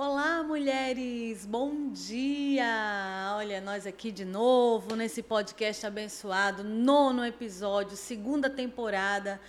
Olá, mulheres! Bom dia! Olha, nós aqui de novo nesse podcast abençoado, nono episódio, segunda temporada.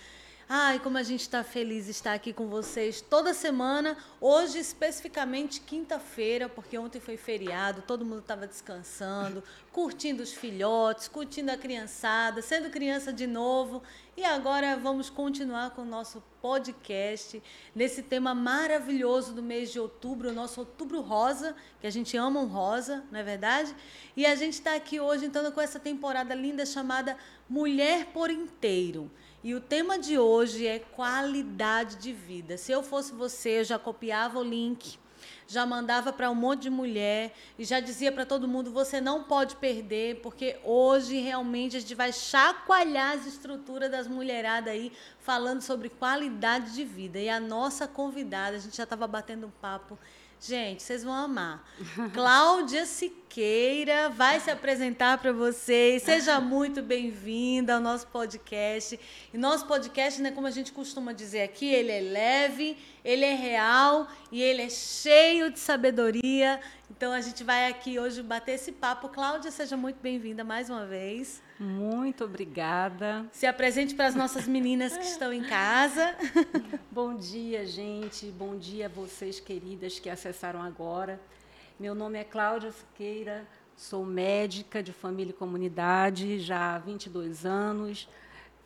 Ai, como a gente está feliz de estar aqui com vocês toda semana. Hoje, especificamente quinta-feira, porque ontem foi feriado, todo mundo estava descansando, curtindo os filhotes, curtindo a criançada, sendo criança de novo. E agora vamos continuar com o nosso podcast nesse tema maravilhoso do mês de outubro, o nosso Outubro Rosa, que a gente ama um rosa, não é verdade? E a gente está aqui hoje, então, com essa temporada linda chamada Mulher por Inteiro. E o tema de hoje é qualidade de vida. Se eu fosse você, eu já copiava o link, já mandava para um monte de mulher e já dizia para todo mundo: você não pode perder, porque hoje realmente a gente vai chacoalhar as estruturas das mulheradas aí, falando sobre qualidade de vida. E a nossa convidada, a gente já estava batendo um papo Gente, vocês vão amar. Cláudia Siqueira vai se apresentar para vocês. Seja muito bem-vinda ao nosso podcast. E nosso podcast, né, como a gente costuma dizer aqui, ele é leve, ele é real e ele é cheio de sabedoria. Então a gente vai aqui hoje bater esse papo. Cláudia, seja muito bem-vinda mais uma vez. Muito obrigada. Se apresente para as nossas meninas que estão em casa. Bom dia, gente. Bom dia a vocês, queridas, que acessaram agora. Meu nome é Cláudia Siqueira, sou médica de família e comunidade já há 22 anos.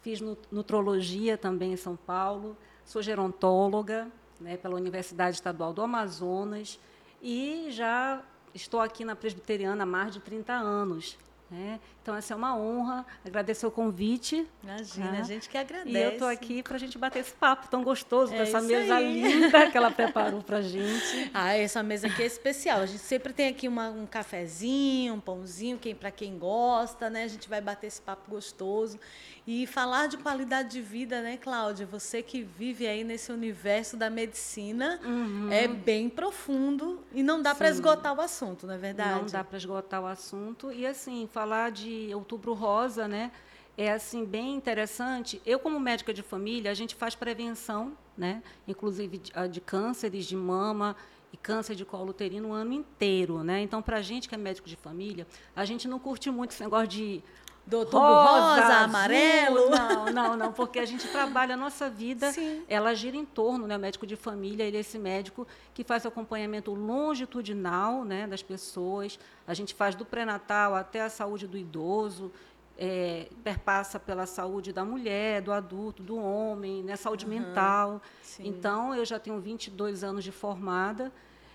Fiz nutrologia também em São Paulo. Sou gerontóloga né, pela Universidade Estadual do Amazonas e já estou aqui na Presbiteriana há mais de 30 anos. Né? Então, essa é uma honra. Agradecer o convite. Imagina, tá? a gente que agradece. E eu estou aqui para a gente bater esse papo tão gostoso, é essa mesa aí. linda que ela preparou para a gente. Ah, essa mesa aqui é especial. A gente sempre tem aqui uma, um cafezinho, um pãozinho, quem, para quem gosta, né? A gente vai bater esse papo gostoso. E falar de qualidade de vida, né, Cláudia? Você que vive aí nesse universo da medicina uhum. é bem profundo e não dá para esgotar o assunto, não é verdade? Não dá para esgotar o assunto. E assim, falar de outubro rosa, né? É assim bem interessante. Eu como médica de família, a gente faz prevenção, né? Inclusive de, de cânceres de mama, e câncer de colo uterino o ano inteiro, né? Então, para a gente que é médico de família, a gente não curte muito esse negócio de do outubro rosa, rosa amarelo. Não, não, não, porque a gente trabalha a nossa vida, Sim. ela gira em torno, né, o médico de família, ele é esse médico que faz acompanhamento longitudinal, né, das pessoas. A gente faz do pré-natal até a saúde do idoso, é, perpassa pela saúde da mulher, do adulto, do homem, né, saúde uhum. mental. Sim. Então, eu já tenho 22 anos de formada,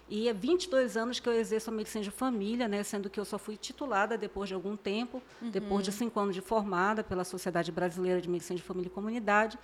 e é 22 anos que eu exerço a medicina de família, né, sendo que eu só fui titulada depois de algum tempo, uhum. depois de cinco anos de formada pela Sociedade Brasileira de Medicina de Família e Comunidade.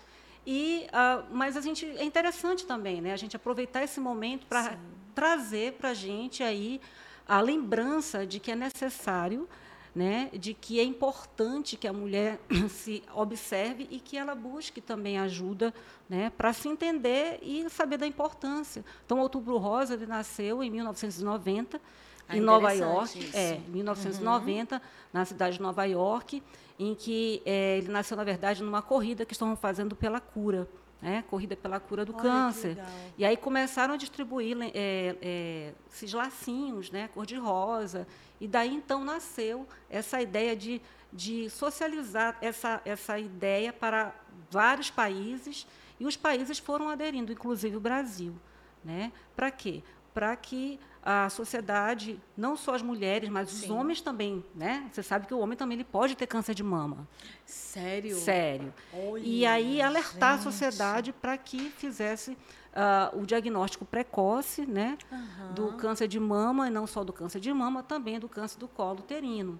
E, uh, mas a gente é interessante também, né, a gente aproveitar esse momento para trazer para a gente aí a lembrança de que é necessário né, de que é importante que a mulher se observe e que ela busque também ajuda né, para se entender e saber da importância. Então, Outubro Rosa ele nasceu em 1990 ah, em Nova York, isso. é, 1990 uhum. na cidade de Nova York, em que é, ele nasceu na verdade numa corrida que estavam fazendo pela cura. Né, corrida pela cura do Olha, câncer. E aí começaram a distribuir é, é, esses lacinhos, né, cor-de-rosa, e daí então nasceu essa ideia de, de socializar essa, essa ideia para vários países, e os países foram aderindo, inclusive o Brasil. Né? Para quê? Para que a sociedade, não só as mulheres, mas Sim. os homens também, né? Você sabe que o homem também ele pode ter câncer de mama. Sério? Sério. Olha, e aí alertar gente. a sociedade para que fizesse uh, o diagnóstico precoce né, uhum. do câncer de mama, e não só do câncer de mama, também do câncer do colo uterino.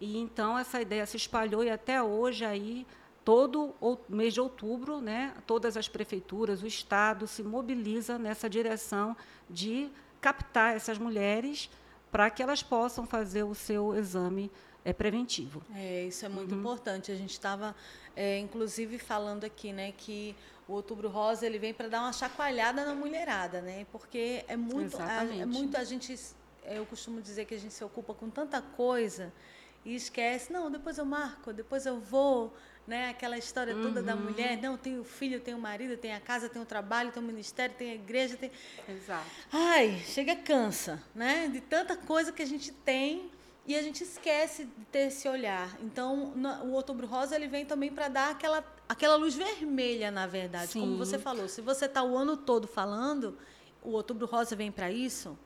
E então essa ideia se espalhou e até hoje aí todo o mês de outubro, né, todas as prefeituras, o estado se mobiliza nessa direção de captar essas mulheres para que elas possam fazer o seu exame é, preventivo. É, isso é muito uhum. importante. A gente estava, é, inclusive, falando aqui, né, que o Outubro Rosa ele vem para dar uma chacoalhada na mulherada, né? Porque é muito, a, é muito a gente, eu costumo dizer que a gente se ocupa com tanta coisa e esquece, não, depois eu marco, depois eu vou, né? Aquela história toda uhum. da mulher, não, tem o filho, tem o marido, tem a casa, tem o trabalho, tem o ministério, tem a igreja, tem. Exato. Ai, chega cansa, né? De tanta coisa que a gente tem e a gente esquece de ter esse olhar. Então, no, o Outubro Rosa ele vem também para dar aquela, aquela luz vermelha, na verdade, Sim. como você falou. Se você está o ano todo falando, o Outubro Rosa vem para isso?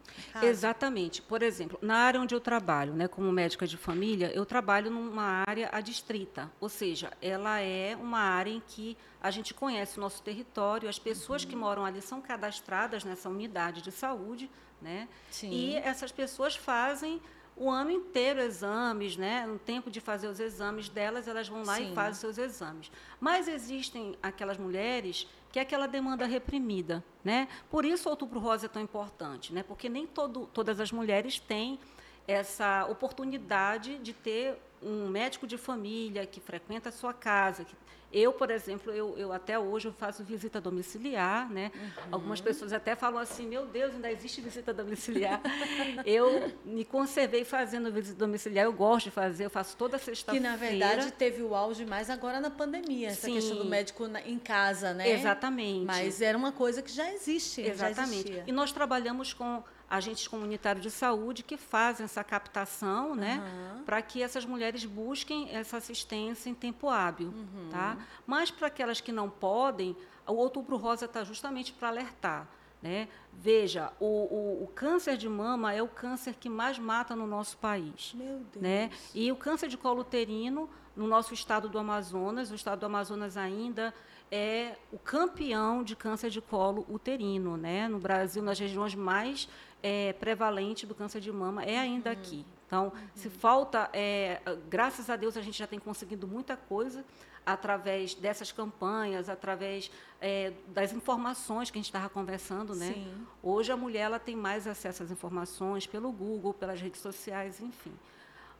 Exatamente. Por exemplo, na área onde eu trabalho, né, como médica de família, eu trabalho numa área adstrita, ou seja, ela é uma área em que a gente conhece o nosso território, as pessoas uhum. que moram ali são cadastradas nessa unidade de saúde, né? Sim. E essas pessoas fazem o ano inteiro exames, né? No tempo de fazer os exames delas, elas vão lá Sim. e fazem seus exames. Mas existem aquelas mulheres que é aquela demanda reprimida, né? Por isso o Outubro Rosa é tão importante, né? Porque nem todo, todas as mulheres têm essa oportunidade de ter um médico de família que frequenta a sua casa, que eu, por exemplo, eu, eu até hoje eu faço visita domiciliar, né? Uhum. Algumas pessoas até falam assim, meu Deus, ainda existe visita domiciliar. eu me conservei fazendo visita domiciliar, eu gosto de fazer, eu faço toda sexta-feira. Que, na verdade, teve o auge mais agora na pandemia, essa Sim. questão do médico na, em casa, né? Exatamente. Mas era uma coisa que já existe, Exatamente. Já e nós trabalhamos com agentes comunitários de saúde que fazem essa captação, né, uhum. para que essas mulheres busquem essa assistência em tempo hábil, uhum. tá? Mas para aquelas que não podem, o Outubro Rosa está justamente para alertar. Né? Veja, o, o, o, câncer de mama é o câncer que mais mata no nosso país. Meu Deus. Né? E o câncer de colo uterino, no nosso estado do Amazonas, o estado do Amazonas ainda é o campeão de câncer de colo uterino. Né? No Brasil, nas regiões mais é, prevalente do câncer de mama é ainda uhum. aqui. Então, uhum. se falta, é, graças a Deus, a gente já tem conseguido muita coisa através dessas campanhas, através é, das informações que a gente estava conversando, né? Sim. Hoje a mulher ela tem mais acesso às informações pelo Google, pelas redes sociais, enfim.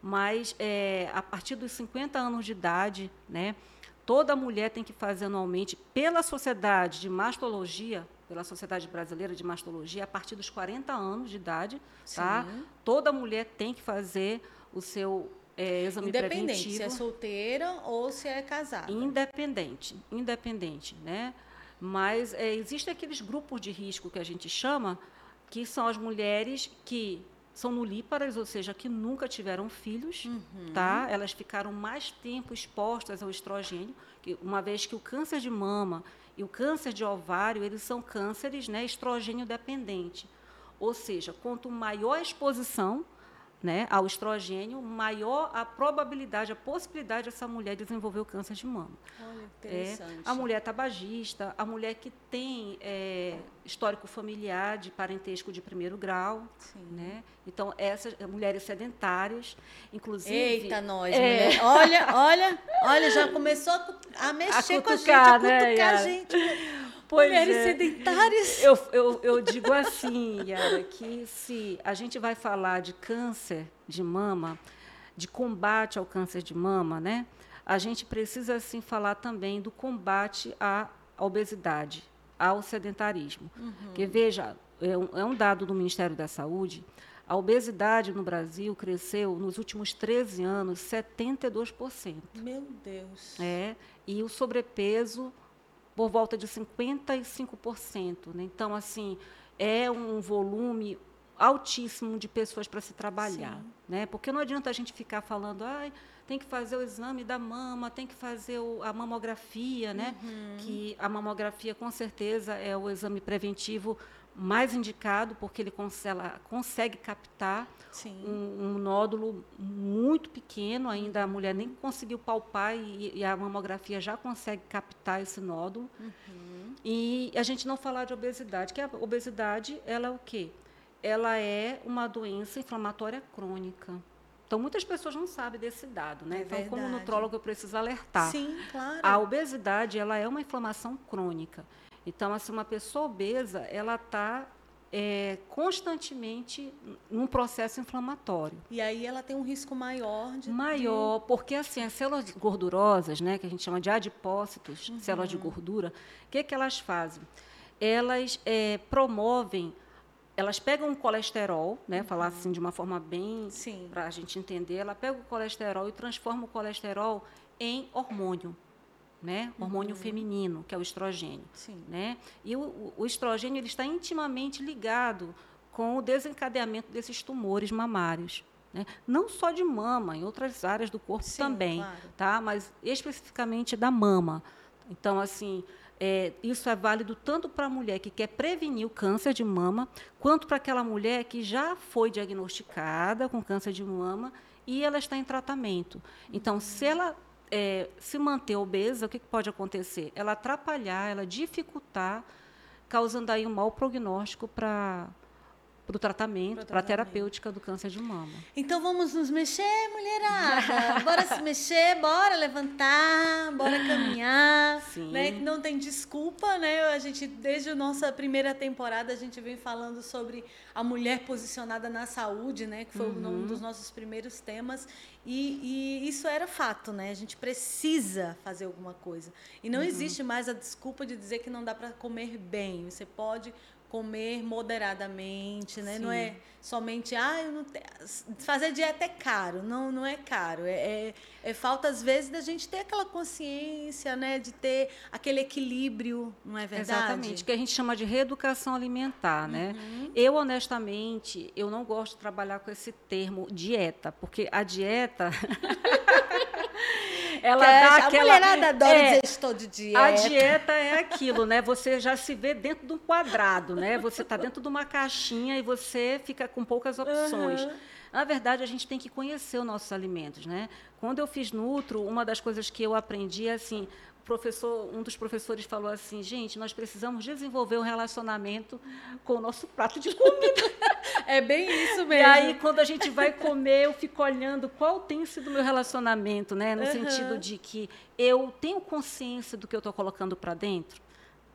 Mas é, a partir dos 50 anos de idade, né, toda mulher tem que fazer anualmente pela Sociedade de Mastologia pela Sociedade Brasileira de Mastologia a partir dos 40 anos de idade. Tá? Toda mulher tem que fazer o seu é, exame independente, preventivo. se é solteira ou se é casada. Independente, independente, né? Mas é, existem aqueles grupos de risco que a gente chama, que são as mulheres que são nulíparas, ou seja, que nunca tiveram filhos, uhum. tá? Elas ficaram mais tempo expostas ao estrogênio, uma vez que o câncer de mama e o câncer de ovário, eles são cânceres né, estrogênio dependente. Ou seja, quanto maior a exposição né, ao estrogênio, maior a probabilidade, a possibilidade dessa mulher desenvolver o câncer de mama. Olha, interessante. É, a mulher tabagista, a mulher que tem é, histórico familiar de parentesco de primeiro grau, Sim. né? Então essas mulheres sedentárias, inclusive. Eita nós, é, mulher. Olha, olha, olha, já começou a mexer a cutucar, com a gente, a cutucar né, a gente. Pois Mulheres é. sedentárias. Eu, eu, eu digo assim, Yara, que se a gente vai falar de câncer de mama, de combate ao câncer de mama, né? A gente precisa assim falar também do combate à obesidade, ao sedentarismo. Uhum. Porque veja, é um, é um dado do Ministério da Saúde. A obesidade no Brasil cresceu nos últimos 13 anos 72%. Meu Deus. É, e o sobrepeso por volta de 55%. Né? Então, assim, é um volume altíssimo de pessoas para se trabalhar. Né? Porque não adianta a gente ficar falando, ah, tem que fazer o exame da mama, tem que fazer o, a mamografia, né? Uhum. que a mamografia, com certeza, é o exame preventivo mais indicado, porque ele consegue, captar um, um, nódulo muito pequeno, ainda a mulher nem conseguiu palpar e, e a mamografia já consegue captar esse nódulo. Uhum. E a gente não falar de obesidade, que a obesidade ela é o quê? Ela é uma doença inflamatória crônica. Então, muitas pessoas não sabem desse dado, né? É então, verdade. como nutrólogo, eu preciso alertar. Sim, claro. A obesidade, ela é uma inflamação crônica. Então, assim, uma pessoa obesa, ela está é, constantemente num processo inflamatório. E aí ela tem um risco maior de... Maior, porque assim, as células gordurosas, né, que a gente chama de adipócitos, uhum. células de gordura, o que, que elas fazem? Elas é, promovem elas pegam o colesterol, né, uhum. falar assim de uma forma bem para a gente entender, ela pega o colesterol e transforma o colesterol em hormônio. Né? Hormônio uhum. feminino, que é o estrogênio, Sim. né? E o, o estrogênio ele está intimamente ligado com o desencadeamento desses tumores mamários. Né? Não só de mama, em outras áreas do corpo Sim, também, claro. tá? mas especificamente da mama. Então, assim, é, isso é válido tanto para a mulher que quer prevenir o câncer de mama, quanto para aquela mulher que já foi diagnosticada com câncer de mama e ela está em tratamento. Então, se ela é, se manter obesa, o que, que pode acontecer? Ela atrapalhar, ela dificultar, causando aí um mau prognóstico para para o tratamento, para a terapêutica do câncer de mama. Então vamos nos mexer, mulherada. bora se mexer, bora levantar, bora caminhar. Sim. Né? Não tem desculpa, né? A gente, desde a nossa primeira temporada, a gente vem falando sobre a mulher posicionada na saúde, né? Que foi uhum. um dos nossos primeiros temas. E, e, isso era fato, né? A gente precisa fazer alguma coisa. E não uhum. existe mais a desculpa de dizer que não dá para comer bem. Você pode comer moderadamente, né? Sim. Não é somente, ah, eu não te... fazer dieta é caro. Não, não é caro. É, é, é, falta, às vezes, da gente ter aquela consciência, né? De ter aquele equilíbrio, não é verdade? Exatamente, que a gente chama de reeducação alimentar, né? Uhum. Eu, honestamente, eu não gosto de trabalhar com esse termo dieta, porque a dieta... ela que dá a aquela. A mulherada adora é, dizer estou de dieta. A dieta é aquilo, né? Você já se vê dentro de um quadrado, né? Você está dentro de uma caixinha e você fica com poucas opções. Uhum. Na verdade, a gente tem que conhecer os nossos alimentos, né? Quando eu fiz Nutro, uma das coisas que eu aprendi é assim, professor, um dos professores falou assim, gente, nós precisamos desenvolver um relacionamento com o nosso prato de comida. é bem isso mesmo. E aí, quando a gente vai comer, eu fico olhando qual tem sido o meu relacionamento, né? No uhum. sentido de que eu tenho consciência do que eu estou colocando para dentro.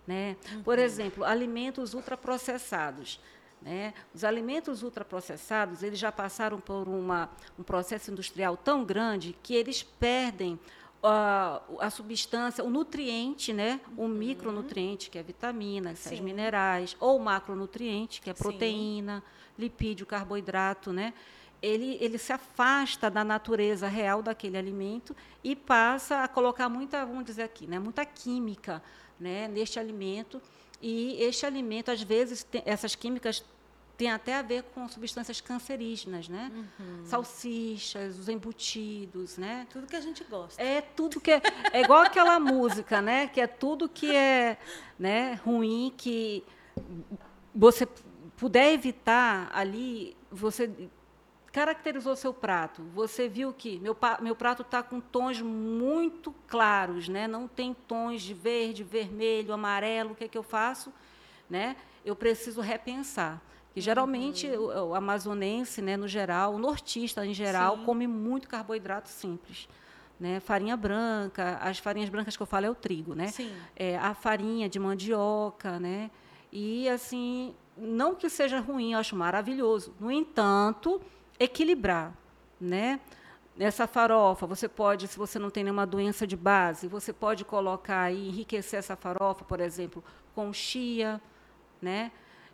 Né? Uhum. Por exemplo, alimentos ultraprocessados. Né? Os alimentos ultraprocessados eles já passaram por uma, um processo industrial tão grande que eles perdem a, a substância, o nutriente, né? o uhum. micronutriente, que é vitamina, sais minerais, ou macronutriente, que é proteína, Sim. lipídio, carboidrato, né? Ele, ele se afasta da natureza real daquele alimento e passa a colocar muita, vamos dizer aqui, né, muita química né, neste alimento. E este alimento, às vezes, tem, essas químicas tem até a ver com substâncias cancerígenas, né? Uhum. Salsichas, os embutidos, né? Tudo que a gente gosta. É tudo que é, é igual aquela música, né? Que é tudo que é, né, ruim que você puder evitar ali, você caracterizou seu prato. Você viu que meu, meu prato está com tons muito claros, né? Não tem tons de verde, vermelho, amarelo. O que é que eu faço, né? Eu preciso repensar. Que geralmente uhum. o, o, amazonense, né, no geral, o nortista em geral, Sim. come muito carboidrato simples. Né? Farinha branca, as farinhas brancas que eu falo é o trigo, né? Sim. É, a farinha de mandioca, né? E assim, não que seja ruim, eu acho maravilhoso. No entanto, equilibrar, né? Nessa farofa, você pode, se você não tem nenhuma doença de base, você pode colocar e enriquecer essa farofa, por exemplo, com chia, né?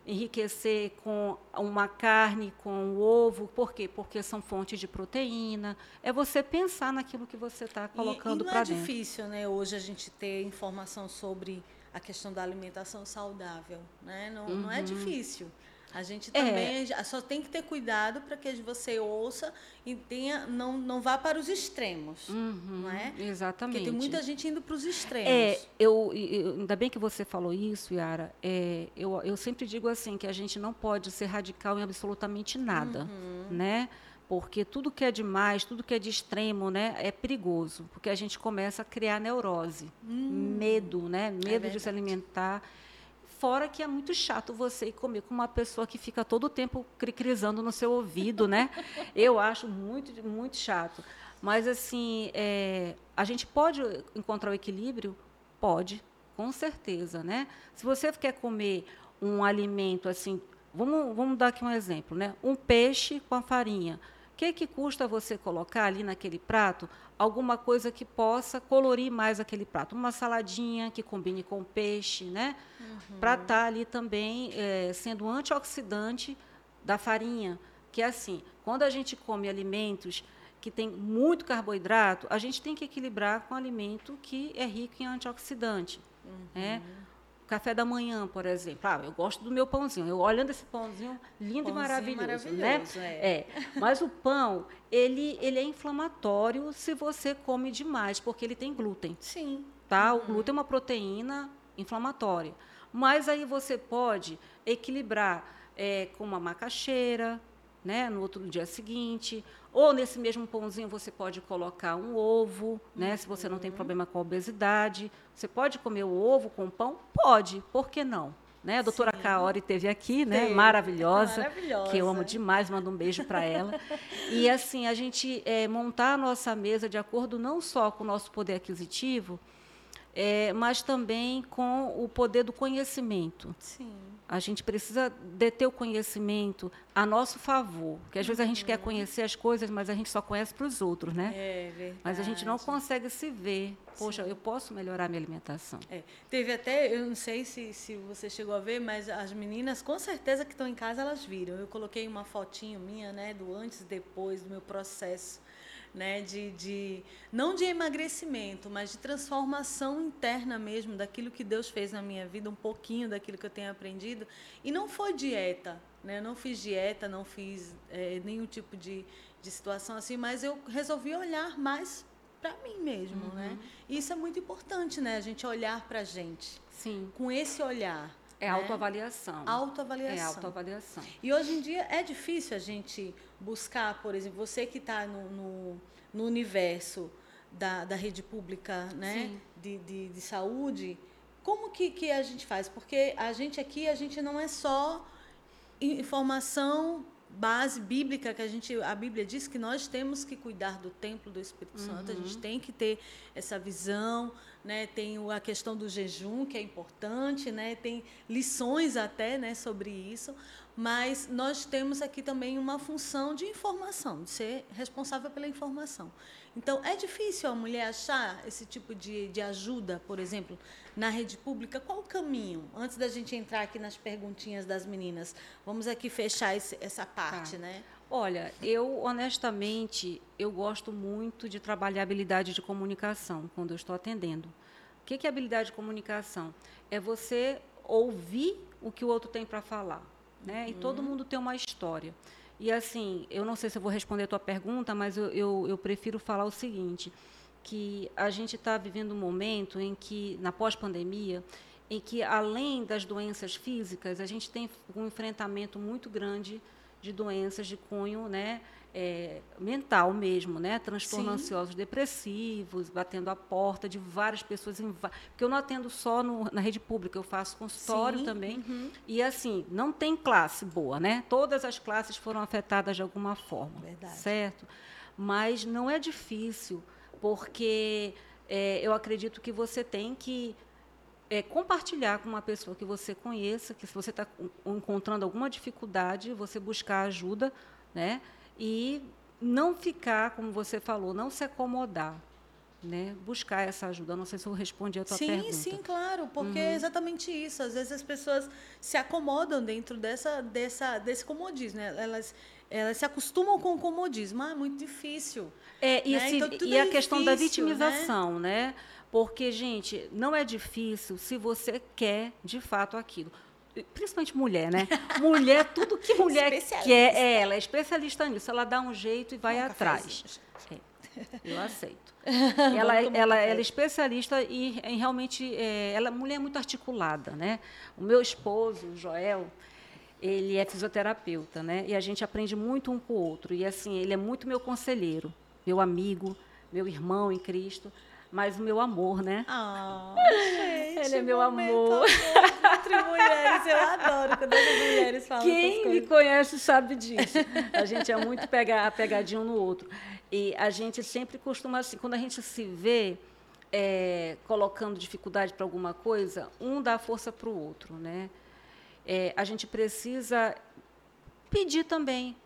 Enriquecer com uma carne, com o ovo. Por quê? Porque são fontes de proteína. É você pensar naquilo que você está colocando para dentro. é difícil, né, hoje a gente ter informação sobre a questão da alimentação saudável, né? Não, uhum. não é uhum. difícil. A gente também é. só tem que ter cuidado para que você ouça e tenha, não, não vá para os extremos, uhum, não é? Exatamente. Porque tem muita gente indo para os extremos. É, eu, eu, ainda bem que você falou isso, Yara. É, eu, eu sempre digo assim que a gente não pode ser radical em absolutamente nada, uhum. né? Porque tudo que é demais, tudo que é de extremo, né, é perigoso, porque a gente começa a criar neurose, hum. medo, né, é medo é de se alimentar. Fora que é muito chato você comer com uma pessoa que fica todo o tempo cricrizando no seu ouvido, né? Eu acho muito, muito chato. Mas, assim, é, a gente pode encontrar o equilíbrio? Pode, com certeza, né? Se você quer comer um alimento, assim, vamos, vamos dar aqui um exemplo, né? Um peixe com a farinha que, que custa você colocar ali naquele prato alguma coisa que possa colorir mais aquele prato? Uma saladinha que combine com peixe, né? Uhum. Para estar tá ali também é, sendo antioxidante da farinha. Que é assim, quando a gente come alimentos que tem muito carboidrato, a gente tem que equilibrar com alimento que é rico em antioxidante. Uhum. Né? Café da manhã, por exemplo. Ah, eu gosto do meu pãozinho. Eu olhando esse pãozinho lindo pãozinho e maravilhoso, maravilhoso né? É. é. Mas o pão, ele, ele é inflamatório se você come demais, porque ele tem glúten. Sim. Tá? Uhum. O glúten é uma proteína inflamatória. Mas aí você pode equilibrar é, com uma macaxeira, né, no outro dia seguinte, ou nesse mesmo pãozinho você pode colocar um ovo, né, se você não tem uhum. problema com a obesidade. Você pode comer o ovo com pão? Pode, por que não? Né? A doutora Sim. Kaori teve aqui, né? Maravilhosa, maravilhosa, que eu amo demais, mando um beijo para ela. e assim, a gente é, montar a nossa mesa de acordo não só com o nosso poder aquisitivo, é, mas também com o poder do conhecimento. Sim. A gente precisa deter o conhecimento a nosso favor, porque às vezes a gente quer uhum. conhecer as coisas, mas a gente só conhece para os outros, né? É verdade. Mas a gente não consegue se ver. Poxa, Sim. eu posso melhorar minha alimentação. É. Teve até, eu não sei se, se você chegou a ver, mas as meninas, com certeza que estão em casa, elas viram. Eu coloquei uma fotinho minha, né, do antes e depois do meu processo né, de, de não de emagrecimento, mas de transformação interna mesmo daquilo que Deus fez na minha vida, um pouquinho daquilo que eu tenho aprendido. E não foi dieta, né? Eu não fiz dieta, não fiz é, nenhum tipo de, de situação assim, mas eu resolvi olhar mais para mim mesmo, uhum. né? E isso é muito importante, né? A gente olhar para a gente. Sim. Com esse olhar. É né? autoavaliação. Autoavaliação. É autoavaliação. E hoje em dia é difícil a gente buscar, por exemplo, você que está no, no, no, universo da, da rede pública né? De, de, de, saúde, como que, que a gente faz? Porque a gente aqui, a gente não é só informação base bíblica que a gente a Bíblia diz que nós temos que cuidar do templo do Espírito Santo, a gente uhum. tem que ter essa visão, né? Tem a questão do jejum que é importante, né? Tem lições até, né, sobre isso, mas nós temos aqui também uma função de informação, de ser responsável pela informação. Então, é difícil a mulher achar esse tipo de, de ajuda, por exemplo, na rede pública. Qual o caminho? Antes da gente entrar aqui nas perguntinhas das meninas, vamos aqui fechar esse, essa parte, tá. né? Olha, eu honestamente eu gosto muito de trabalhar habilidade de comunicação quando eu estou atendendo. O que é habilidade de comunicação? É você ouvir o que o outro tem para falar né? Uhum. E todo mundo tem uma história. E assim, eu não sei se eu vou responder a tua pergunta, mas eu, eu, eu prefiro falar o seguinte, que a gente está vivendo um momento em que, na pós-pandemia, em que além das doenças físicas, a gente tem um enfrentamento muito grande de doenças de cunho, né? É, mental mesmo, né? Transtornos ansiosos depressivos, batendo a porta de várias pessoas. Em, porque eu não atendo só no, na rede pública, eu faço consultório Sim. também. Uhum. E assim, não tem classe boa, né? Todas as classes foram afetadas de alguma forma. Verdade. Certo? Mas não é difícil, porque é, eu acredito que você tem que é, compartilhar com uma pessoa que você conheça, que se você está encontrando alguma dificuldade, você buscar ajuda, né? E não ficar, como você falou, não se acomodar. Né? Buscar essa ajuda. Não sei se eu respondi a tua sim, pergunta. Sim, sim, claro, porque uhum. é exatamente isso. Às vezes as pessoas se acomodam dentro dessa, dessa, desse comodismo. Né? Elas, elas se acostumam com o comodismo. Ah, é muito difícil. É, e, né? então, e é a difícil, questão da né? vitimização, né? né? Porque, gente, não é difícil se você quer de fato aquilo principalmente mulher, né? Mulher, tudo que mulher quer, é, ela é especialista nisso. Ela dá um jeito e vai atrás. É, eu aceito. ela, ela, ela, é especialista e em realmente é, ela mulher é muito articulada, né? O meu esposo, o Joel, ele é fisioterapeuta, né? E a gente aprende muito um com o outro. E assim, ele é muito meu conselheiro, meu amigo, meu irmão em Cristo mas o meu amor, né? Ah, gente, Ele é meu amor. Entre mulheres, eu adoro quando as mulheres falam Quem me conhece sabe disso. A gente é muito pega, pegadinho um no outro. E a gente sempre costuma, assim, quando a gente se vê é, colocando dificuldade para alguma coisa, um dá força para o outro, né? É, a gente precisa pedir também.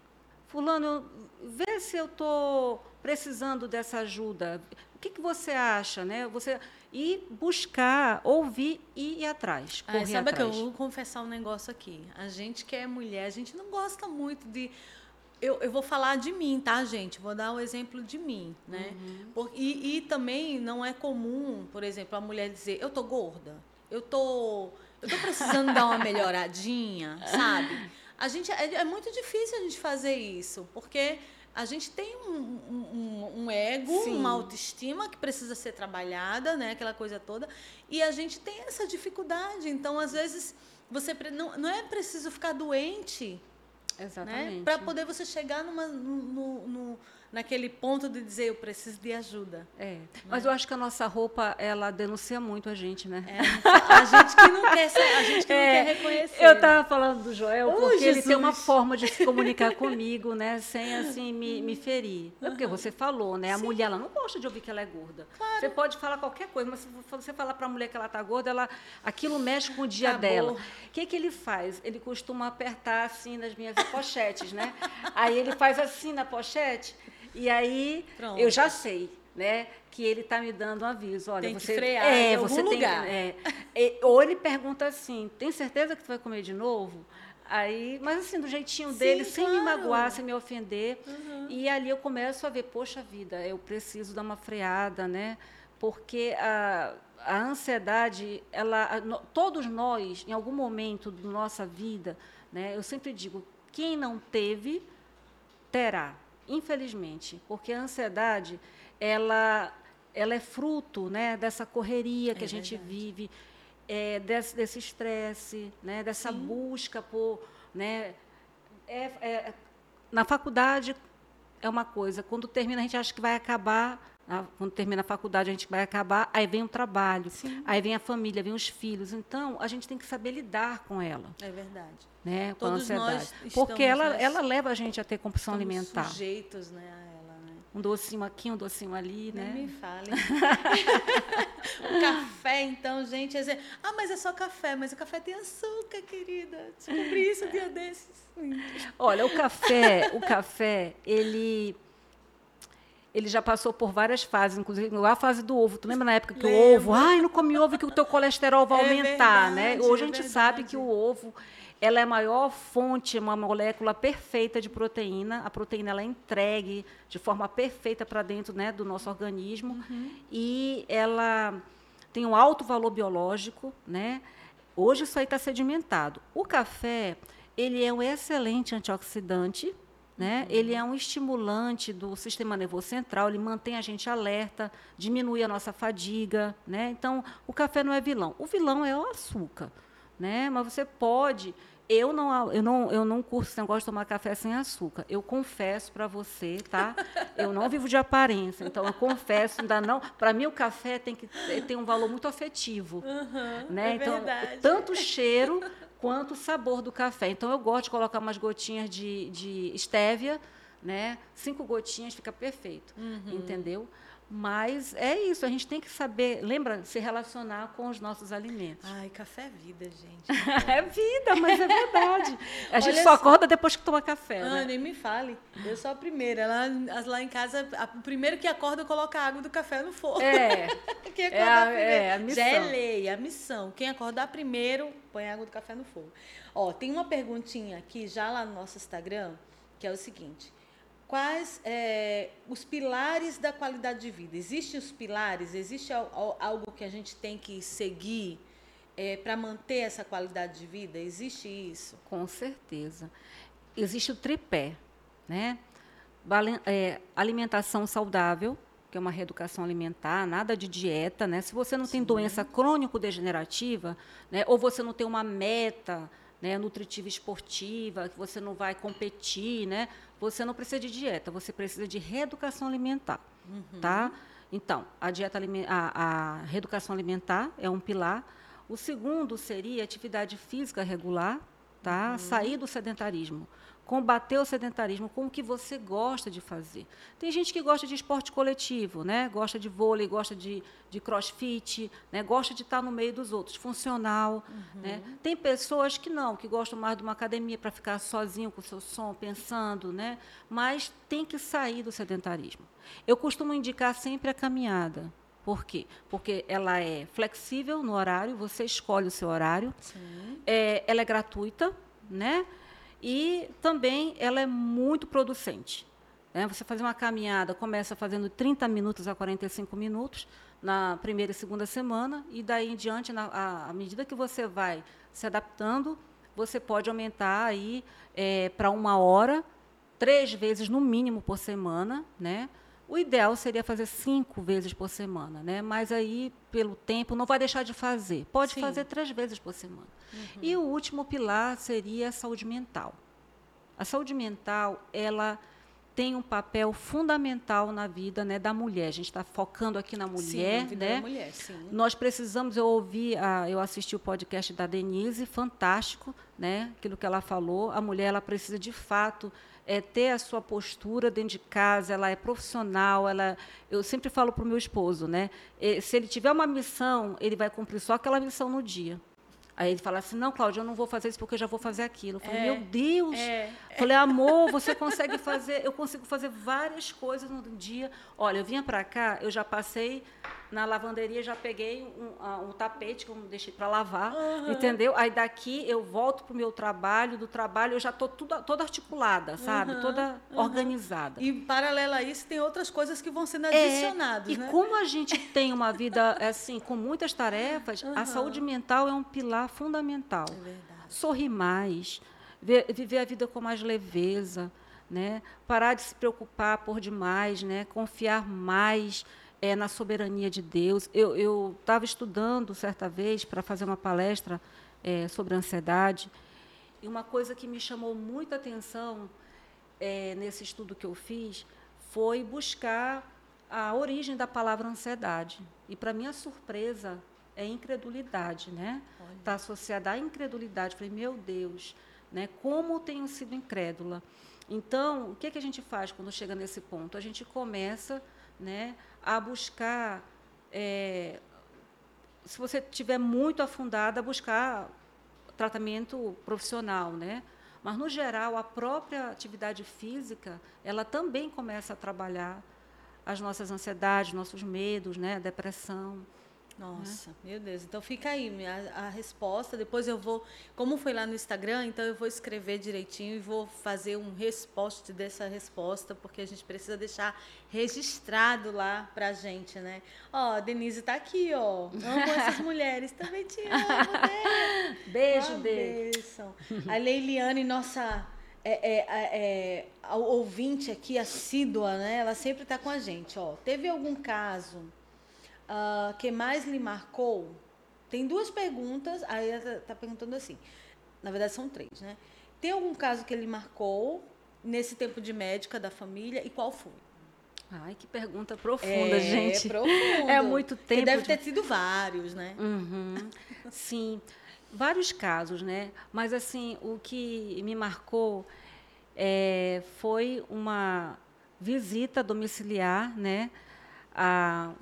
Fulano, vê se eu estou precisando dessa ajuda que, que você acha, né? Você e buscar, ouvir e ir atrás. Ah, sabe atrás. que eu vou confessar um negócio aqui. A gente que é mulher, a gente não gosta muito de eu, eu vou falar de mim, tá, gente? Vou dar um exemplo de mim, né? Uhum. Por, e, e também não é comum, por exemplo, a mulher dizer, eu tô gorda, eu tô, eu tô precisando dar uma melhoradinha, sabe? A gente, é, é muito difícil a gente fazer isso, porque a gente tem um, um, um ego, Sim. uma autoestima que precisa ser trabalhada, né? Aquela coisa toda. E a gente tem essa dificuldade. Então, às vezes, você não, não é preciso ficar doente né? Exatamente. Né? Para poder você chegar numa, no, no, naquele ponto de dizer eu preciso de ajuda. É. Né? Mas eu acho que a nossa roupa ela denuncia muito a gente, né? É, a gente que não quer, a gente que é, não quer reconhecer. Eu estava falando do Joel oh, porque Jesus. ele tem uma forma de se comunicar comigo, né, sem assim me, me ferir. É porque você falou, né? A Sim. mulher ela não gosta de ouvir que ela é gorda. Claro. Você pode falar qualquer coisa, mas se você falar para a mulher que ela está gorda, ela aquilo mexe com o dia Acabou. dela. O que que ele faz? Ele costuma apertar assim nas minhas pochetes, né? Aí ele faz assim na pochete e aí Pronto. eu já sei, né? Que ele está me dando um aviso. Olha, tem você que frear é, em algum você lugar. Tem, é, ou ele pergunta assim: tem certeza que tu vai comer de novo? Aí, mas assim, do jeitinho Sim, dele, sem me magoar, sem me ofender. Uhum. E ali eu começo a ver, poxa vida, eu preciso dar uma freada, né? Porque a, a ansiedade, ela, a, no, todos nós, em algum momento da nossa vida, né? Eu sempre digo, quem não teve, terá infelizmente, porque a ansiedade ela ela é fruto né, dessa correria que é a gente verdade. vive, é, desse estresse, né, dessa Sim. busca por. Né, é, é, na faculdade é uma coisa, quando termina a gente acha que vai acabar, quando termina a faculdade a gente vai acabar, aí vem o trabalho, Sim. aí vem a família, vem os filhos. Então, a gente tem que saber lidar com ela. É verdade né, com a ansiedade. Porque ela, ela leva a gente a ter compulsão alimentar. sujeitos né, a ela. Né? Um docinho aqui, um docinho ali, Nem né? me fale. o café, então, gente. É... Ah, mas é só café. Mas o café tem açúcar, querida. Descobri isso um dia desses. Olha, o café, o café, ele ele já passou por várias fases, inclusive a fase do ovo. Tu lembra na época que o ovo, ai, não come ovo que o teu colesterol vai é aumentar, né? verdade, né? Hoje é a gente verdade. sabe que o ovo ela é a maior fonte, uma molécula perfeita de proteína. A proteína ela é entregue de forma perfeita para dentro né, do nosso organismo uhum. e ela tem um alto valor biológico, né? Hoje isso aí está sedimentado. O café ele é um excelente antioxidante, né? Ele é um estimulante do sistema nervoso central, ele mantém a gente alerta, diminui a nossa fadiga, né? Então, o café não é vilão. O vilão é o açúcar, né? Mas você pode eu não, eu não, eu não curso esse negócio de tomar café sem açúcar. Eu confesso para você, tá? Eu não vivo de aparência, então eu confesso, ainda não. Para mim o café tem que tem um valor muito afetivo, uhum, né? É então verdade. tanto o cheiro quanto o sabor do café. Então eu gosto de colocar umas gotinhas de, de estévia, né? Cinco gotinhas fica perfeito, uhum. entendeu? Mas é isso, a gente tem que saber, lembra, se relacionar com os nossos alimentos. Ai, café é vida, gente. é vida, mas é verdade. A gente Olha só acorda depois que toma café. Ah, né? nem me fale. Eu sou a primeira. Lá, lá em casa, o primeiro que acorda, eu coloco a água do café no fogo. É. Quem é a, é a missão. Já é lei, a missão. Quem acordar primeiro, põe a água do café no fogo. Ó, tem uma perguntinha aqui já lá no nosso Instagram, que é o seguinte quais é, os pilares da qualidade de vida. Existem os pilares? Existe algo que a gente tem que seguir é, para manter essa qualidade de vida? Existe isso? Com certeza. Existe o tripé, né? É, alimentação saudável, que é uma reeducação alimentar, nada de dieta, né? Se você não Sim. tem doença crônico-degenerativa, né? ou você não tem uma meta né, nutritiva esportiva, que você não vai competir, né? Você não precisa de dieta, você precisa de reeducação alimentar, uhum. tá? Então, a dieta a, a reeducação alimentar é um pilar. O segundo seria atividade física regular, tá? Uhum. Sair do sedentarismo combater o sedentarismo com o que você gosta de fazer. Tem gente que gosta de esporte coletivo, né? gosta de vôlei, gosta de, de crossfit, né? gosta de estar no meio dos outros, funcional. Uhum. Né? Tem pessoas que não, que gostam mais de uma academia para ficar sozinho com o seu som, pensando, né? mas tem que sair do sedentarismo. Eu costumo indicar sempre a caminhada. Por quê? Porque ela é flexível no horário, você escolhe o seu horário, é, ela é gratuita, né? E também ela é muito producente. Né? Você fazer uma caminhada, começa fazendo 30 minutos a 45 minutos na primeira e segunda semana, e daí em diante, na, a, à medida que você vai se adaptando, você pode aumentar aí é, para uma hora, três vezes no mínimo por semana, né? O ideal seria fazer cinco vezes por semana, né? Mas aí, pelo tempo, não vai deixar de fazer. Pode Sim. fazer três vezes por semana. Uhum. E o último pilar seria a saúde mental. A saúde mental, ela tem um papel fundamental na vida né, da mulher. A gente está focando aqui na mulher, sim, né? Mulher, Nós precisamos. Eu ouvi, a, eu assisti o podcast da Denise, fantástico, né? Aquilo que ela falou. A mulher ela precisa de fato é, ter a sua postura dentro de casa. Ela é profissional. Ela, eu sempre falo para o meu esposo, né? Se ele tiver uma missão, ele vai cumprir só aquela missão no dia. Aí ele fala assim, não, Cláudia, eu não vou fazer isso porque eu já vou fazer aquilo. Eu falei, é, meu Deus! É. Falei, amor, você consegue fazer, eu consigo fazer várias coisas no dia. Olha, eu vinha para cá, eu já passei na lavanderia, já peguei um, um tapete que eu deixei para lavar, uhum. entendeu? Aí daqui eu volto para o meu trabalho, do trabalho eu já estou toda articulada, sabe? Uhum. Toda uhum. organizada. E, paralelo a isso, tem outras coisas que vão sendo é, adicionadas, é, E né? como a gente tem uma vida, assim, com muitas tarefas, a saúde mental é um pilar fundamental. É verdade. Sorrir mais, viver a vida com mais leveza, né? parar de se preocupar por demais, né? confiar mais é, na soberania de Deus. Eu estava estudando certa vez para fazer uma palestra é, sobre ansiedade, e uma coisa que me chamou muita atenção é, nesse estudo que eu fiz foi buscar a origem da palavra ansiedade. E, para minha surpresa, é incredulidade, né? Está associada à incredulidade. Falei, meu Deus, né? Como tenho sido incrédula. Então, o que, que a gente faz quando chega nesse ponto? A gente começa né, a buscar, é, se você estiver muito afundada, buscar tratamento profissional, né? Mas no geral, a própria atividade física, ela também começa a trabalhar as nossas ansiedades, nossos medos, né, a depressão. Nossa, né? meu Deus. Então fica aí a, a, resposta. Depois eu vou, como foi lá no Instagram, então eu vou escrever direitinho e vou fazer um resposta dessa resposta, porque a gente precisa deixar registrado lá pra gente, né? Ó, a Denise está aqui, ó. Amo essas mulheres. Também te amo, né? Beijo, beijo. A Leiliane, nossa é, é, é, ouvinte aqui, assídua, né? Ela sempre está com a gente, ó. Teve algum caso uh, que mais lhe marcou? Tem duas perguntas, aí ela está perguntando assim. Na verdade, são três, né? Tem algum caso que ele marcou nesse tempo de médica da família e qual foi? Ai, que pergunta profunda, é, gente. Profundo. É muito tempo. Que deve de... ter sido vários, né? Uhum. Sim, vários casos, né? Mas assim, o que me marcou é, foi uma visita domiciliar, né? A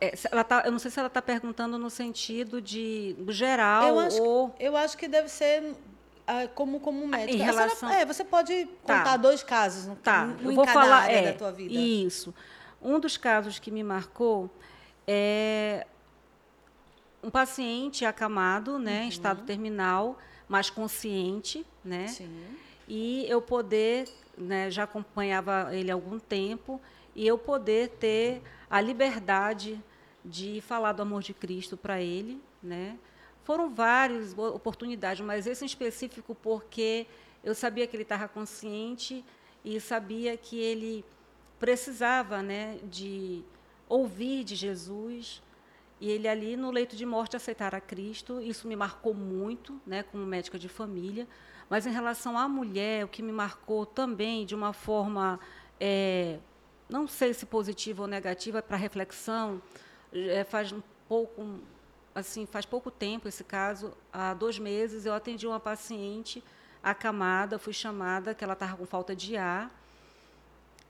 é, ela tá, eu não sei se ela está perguntando no sentido de geral eu acho, ou eu acho que deve ser uh, como como médico. Em relação... é, você pode tá. contar dois casos no, tá. no, eu vou falar é, da tua vida. Isso. Um dos casos que me marcou é um paciente acamado, né, uhum. em estado terminal, mas consciente, né? Sim. E eu poder, né, já acompanhava ele há algum tempo, e eu poder ter a liberdade de falar do amor de Cristo para ele, né? Foram várias oportunidades, mas esse em específico porque eu sabia que ele estava consciente e sabia que ele precisava, né, de ouvir de Jesus e ele ali no leito de morte aceitar a Cristo. Isso me marcou muito, né, como médica de família. Mas em relação à mulher, o que me marcou também de uma forma é, não sei se positiva ou negativa para reflexão, é, faz um pouco, assim, faz pouco tempo esse caso, há dois meses eu atendi uma paciente acamada, fui chamada que ela estava com falta de ar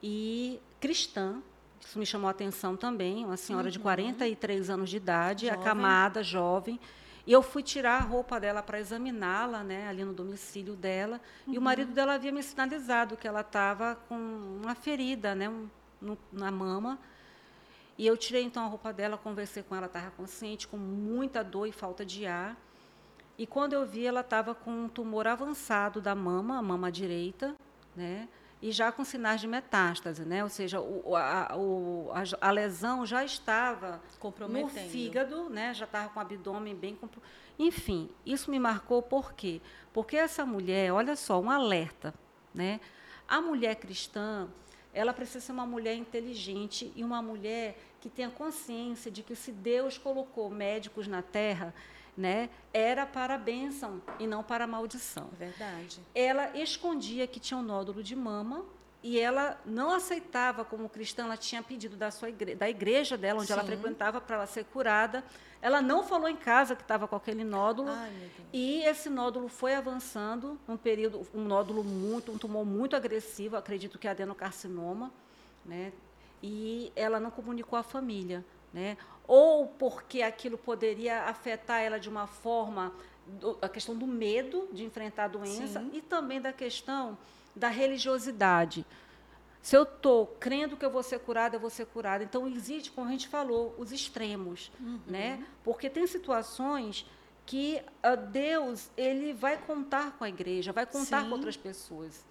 e cristã, isso me chamou a atenção também, uma senhora uhum. de 43 anos de idade, jovem. acamada, jovem, e eu fui tirar a roupa dela para examiná-la, né, ali no domicílio dela. Uhum. E o marido dela havia me sinalizado que ela estava com uma ferida, né, um, no, na mama. E eu tirei então a roupa dela, conversei com ela, estava consciente, com muita dor e falta de ar. E quando eu vi, ela estava com um tumor avançado da mama, a mama direita, né? E já com sinais de metástase, né? Ou seja, o, a, o, a, a, lesão já estava no fígado, né? Já estava com o abdômen bem enfim, isso me marcou por quê? Porque essa mulher, olha só, um alerta, né? A mulher cristã, ela precisa ser uma mulher inteligente e uma mulher que tenha consciência de que se Deus colocou médicos na terra, né, era para a bênção e não para a maldição. Verdade. Ela escondia que tinha um nódulo de mama e ela não aceitava como cristã, ela tinha pedido da sua igreja, da igreja dela, onde Sim. ela frequentava para ela ser curada. Ela não falou em casa que estava com aquele nódulo. Ai, e esse nódulo foi avançando num período, um nódulo muito, um tumor muito agressivo, acredito que é adenocarcinoma, né? E ela não comunicou à família, né? Ou porque aquilo poderia afetar ela de uma forma a questão do medo de enfrentar a doença Sim. e também da questão da religiosidade. Se eu estou crendo que eu vou ser curada, eu vou ser curada. Então, existe, como a gente falou, os extremos. Uhum. Né? Porque tem situações que uh, Deus ele vai contar com a igreja, vai contar Sim. com outras pessoas.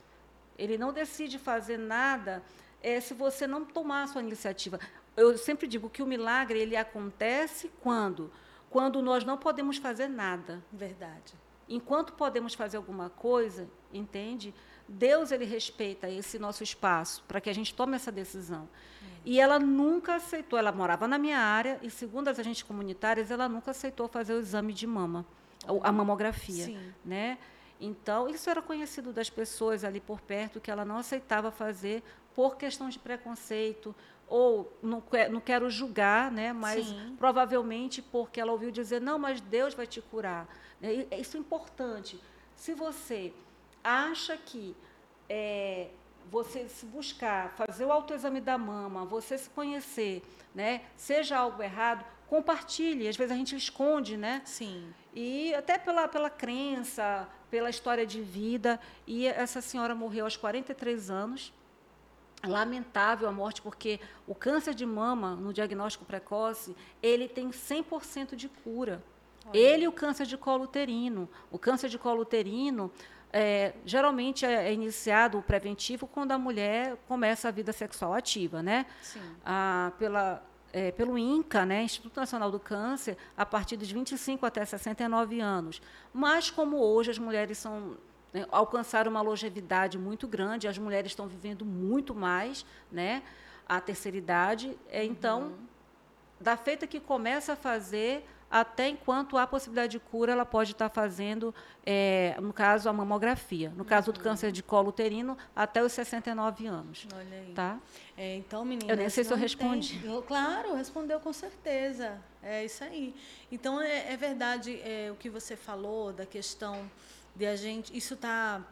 Ele não decide fazer nada é, se você não tomar a sua iniciativa. Eu sempre digo que o milagre ele acontece quando? Quando nós não podemos fazer nada. Verdade. Enquanto podemos fazer alguma coisa, entende? Deus ele respeita esse nosso espaço para que a gente tome essa decisão. É. E ela nunca aceitou, ela morava na minha área e segundo as agentes comunitárias, ela nunca aceitou fazer o exame de mama, a mamografia, Sim. né? Então, isso era conhecido das pessoas ali por perto que ela não aceitava fazer por questão de preconceito ou não, não quero julgar, né? Mas Sim. provavelmente porque ela ouviu dizer não, mas Deus vai te curar. Isso é importante. Se você acha que é, você se buscar, fazer o autoexame da mama, você se conhecer, né, seja algo errado, compartilhe. Às vezes a gente esconde, né? Sim. E até pela, pela crença, pela história de vida. E essa senhora morreu aos 43 anos. Lamentável a morte, porque o câncer de mama, no diagnóstico precoce, ele tem 100% de cura. Olha. Ele e o câncer de colo uterino. O câncer de colo uterino, é, geralmente é, é, iniciado o preventivo quando a mulher começa a vida sexual ativa, né? Sim. Ah, pela, é, pelo INCA, né, Instituto Nacional do Câncer, a partir dos 25 até 69 anos. Mas como hoje as mulheres são né, alcançaram uma longevidade muito grande, as mulheres estão vivendo muito mais, né? A terceira idade, é, então uhum. da feita que começa a fazer até enquanto há possibilidade de cura, ela pode estar fazendo, é, no caso, a mamografia. No caso do câncer de colo uterino, até os 69 anos. Olha aí. Tá? É, então, menina. Eu nem sei se eu respondi. Tem... Claro, respondeu com certeza. É isso aí. Então, é, é verdade é, o que você falou da questão de a gente. Isso está